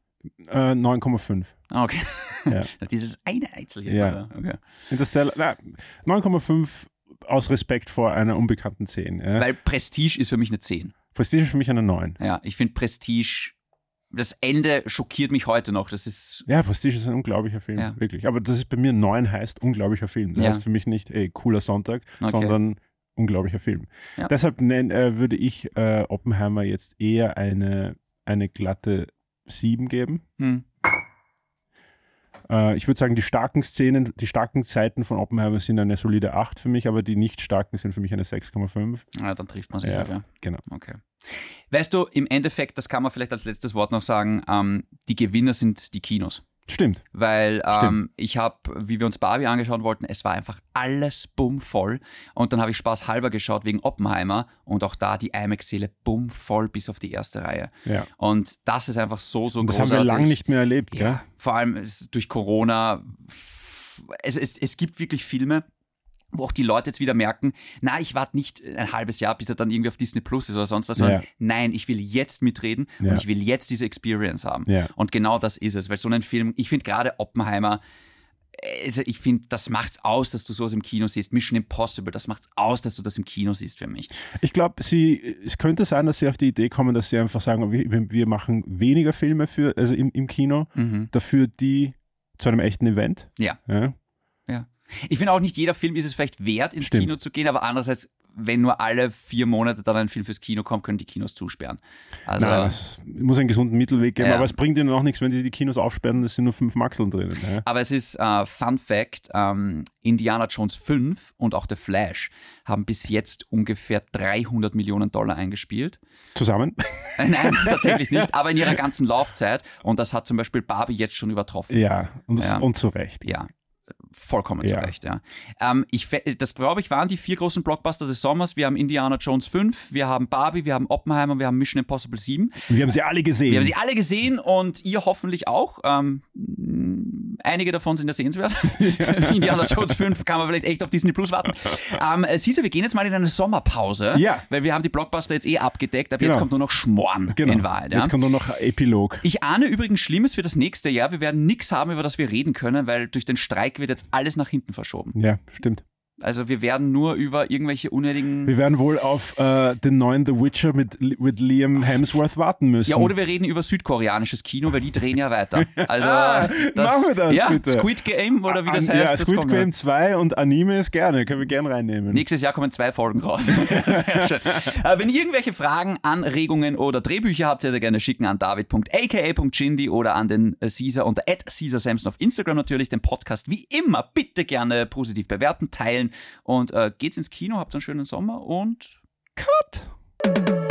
Äh, 9,5.
Ah, Okay.
Ja. [LAUGHS]
Dieses eine Einzel hier.
Ja.
Okay.
Interstellar, na, 9,5 aus Respekt vor einer unbekannten 10. Ja.
Weil Prestige ist für mich eine 10.
Prestige ist für mich eine 9.
Ja, ich finde Prestige, das Ende schockiert mich heute noch. Das ist
Ja, Prestige ist ein unglaublicher Film,
Ja.
wirklich. Aber das ist bei mir 9 heißt unglaublicher Film. Das
Ja.
heißt für mich nicht, ey, cooler Sonntag,
Okay.
sondern unglaublicher Film.
Ja.
Deshalb nenn, äh, würde ich äh, Oppenheimer jetzt eher eine, eine glatte 7 geben.
hm,
Äh, ich würde sagen, die starken Szenen, die starken Zeiten von Oppenheimer sind eine solide 8 für mich, aber die nicht starken sind für mich eine 6,5.
Ja, dann trifft man sich
Ja,
ja.
genau.
Okay. Weißt du, im Endeffekt, das kann man vielleicht als letztes Wort noch sagen, ähm, die Gewinner sind die Kinos.
Stimmt.
Weil ähm,
Stimmt.
ich habe, wie wir uns Barbie angeschaut wollten, es war einfach alles bummvoll. Und dann habe ich Spaß halber geschaut wegen Oppenheimer und auch da die IMAX-Seele bummvoll bis auf die erste Reihe.
Ja.
Und das ist einfach so, so
Und das
großartig.
haben wir lange nicht mehr erlebt, gell?
Ja, vor allem durch Corona. Es, es, es gibt wirklich Filme, wo auch die Leute jetzt wieder merken, na, ich warte nicht ein halbes Jahr, bis er dann irgendwie auf Disney Plus ist oder sonst was, sondern
Ja.
nein, ich will jetzt mitreden
Ja.
und ich will jetzt diese Experience haben.
Ja.
Und genau das ist es, weil so ein Film, ich finde gerade Oppenheimer, also ich finde, das macht's aus, dass du sowas im Kino siehst. Mission Impossible, das macht's aus, dass du das im Kino siehst für mich.
Ich glaube, sie, es könnte sein, dass sie auf die Idee kommen, dass sie einfach sagen, wir, wir machen weniger Filme für, also im, im Kino,
Mhm.
dafür die zu einem echten Event.
Ja.
Ja.
Ich finde auch nicht jeder Film ist es vielleicht wert, ins
Stimmt.
Kino zu gehen, aber andererseits, wenn nur alle vier Monate dann ein Film fürs Kino kommt, können die Kinos zusperren. Also,
Nein, es muss einen gesunden Mittelweg geben,
Ja.
aber es bringt ihnen auch nichts, wenn sie die Kinos aufsperren, es sind nur fünf Maxeln drinnen. Ja.
aber es ist äh, Fun Fact: ähm, Indiana Jones 5 und auch The Flash haben bis jetzt ungefähr 300 Millionen Dollar eingespielt.
Zusammen?
Äh, Nein, [LAUGHS] tatsächlich nicht, aber in ihrer ganzen Laufzeit. Und das hat zum Beispiel Barbie jetzt schon übertroffen.
Ja, und, das,
Ja.
und zu Recht.
Ja, vollkommen
Ja.
zu Recht, ja. Ähm, ich, das, glaube ich, waren die vier großen Blockbuster des Sommers. Wir haben Indiana Jones 5, wir haben Barbie, wir haben Oppenheimer, wir haben Mission Impossible 7.
Und wir haben sie alle gesehen.
Wir haben sie alle gesehen und ihr hoffentlich auch. Ähm, einige davon sind ja sehenswert. [LAUGHS] [LAUGHS] Indiana Jones 5 kann man vielleicht echt auf Disney Plus warten. Ähm, äh, Sisa, wir gehen jetzt mal in eine Sommerpause,
Ja.
weil wir haben die Blockbuster jetzt eh abgedeckt. Ab jetzt
Genau.
kommt nur noch Schmoren
genau.
in Wahrheit. Ja?
Jetzt kommt nur noch Epilog.
Ich ahne übrigens Schlimmes für das nächste Jahr. Wir werden nichts haben, über das wir reden können, weil durch den Streik wird jetzt alles nach hinten verschoben.
Ja, stimmt.
Also wir werden nur über irgendwelche unnötigen.
Wir werden wohl auf äh, den neuen The Witcher mit, mit Liam Hemsworth warten müssen.
Ja, oder wir reden über südkoreanisches Kino, weil die drehen ja weiter. [LAUGHS] Also
Ah,
das,
machen wir das
ja,
bitte.
Squid Game oder wie das
An-
heißt.
Ja, Squid Game 2 und Anime ist gerne, können wir gerne reinnehmen.
Nächstes Jahr kommen zwei Folgen raus. [LAUGHS] [LAUGHS] sehr schön. Äh, wenn ihr irgendwelche Fragen, Anregungen oder Drehbücher habt, sehr, sehr gerne schicken an david.aka.chindi oder an den äh, Caesar unter @caesarsamson auf Instagram natürlich. Den Podcast wie immer bitte gerne positiv bewerten, teilen und äh, geht's ins Kino, habt einen schönen Sommer und
Cut!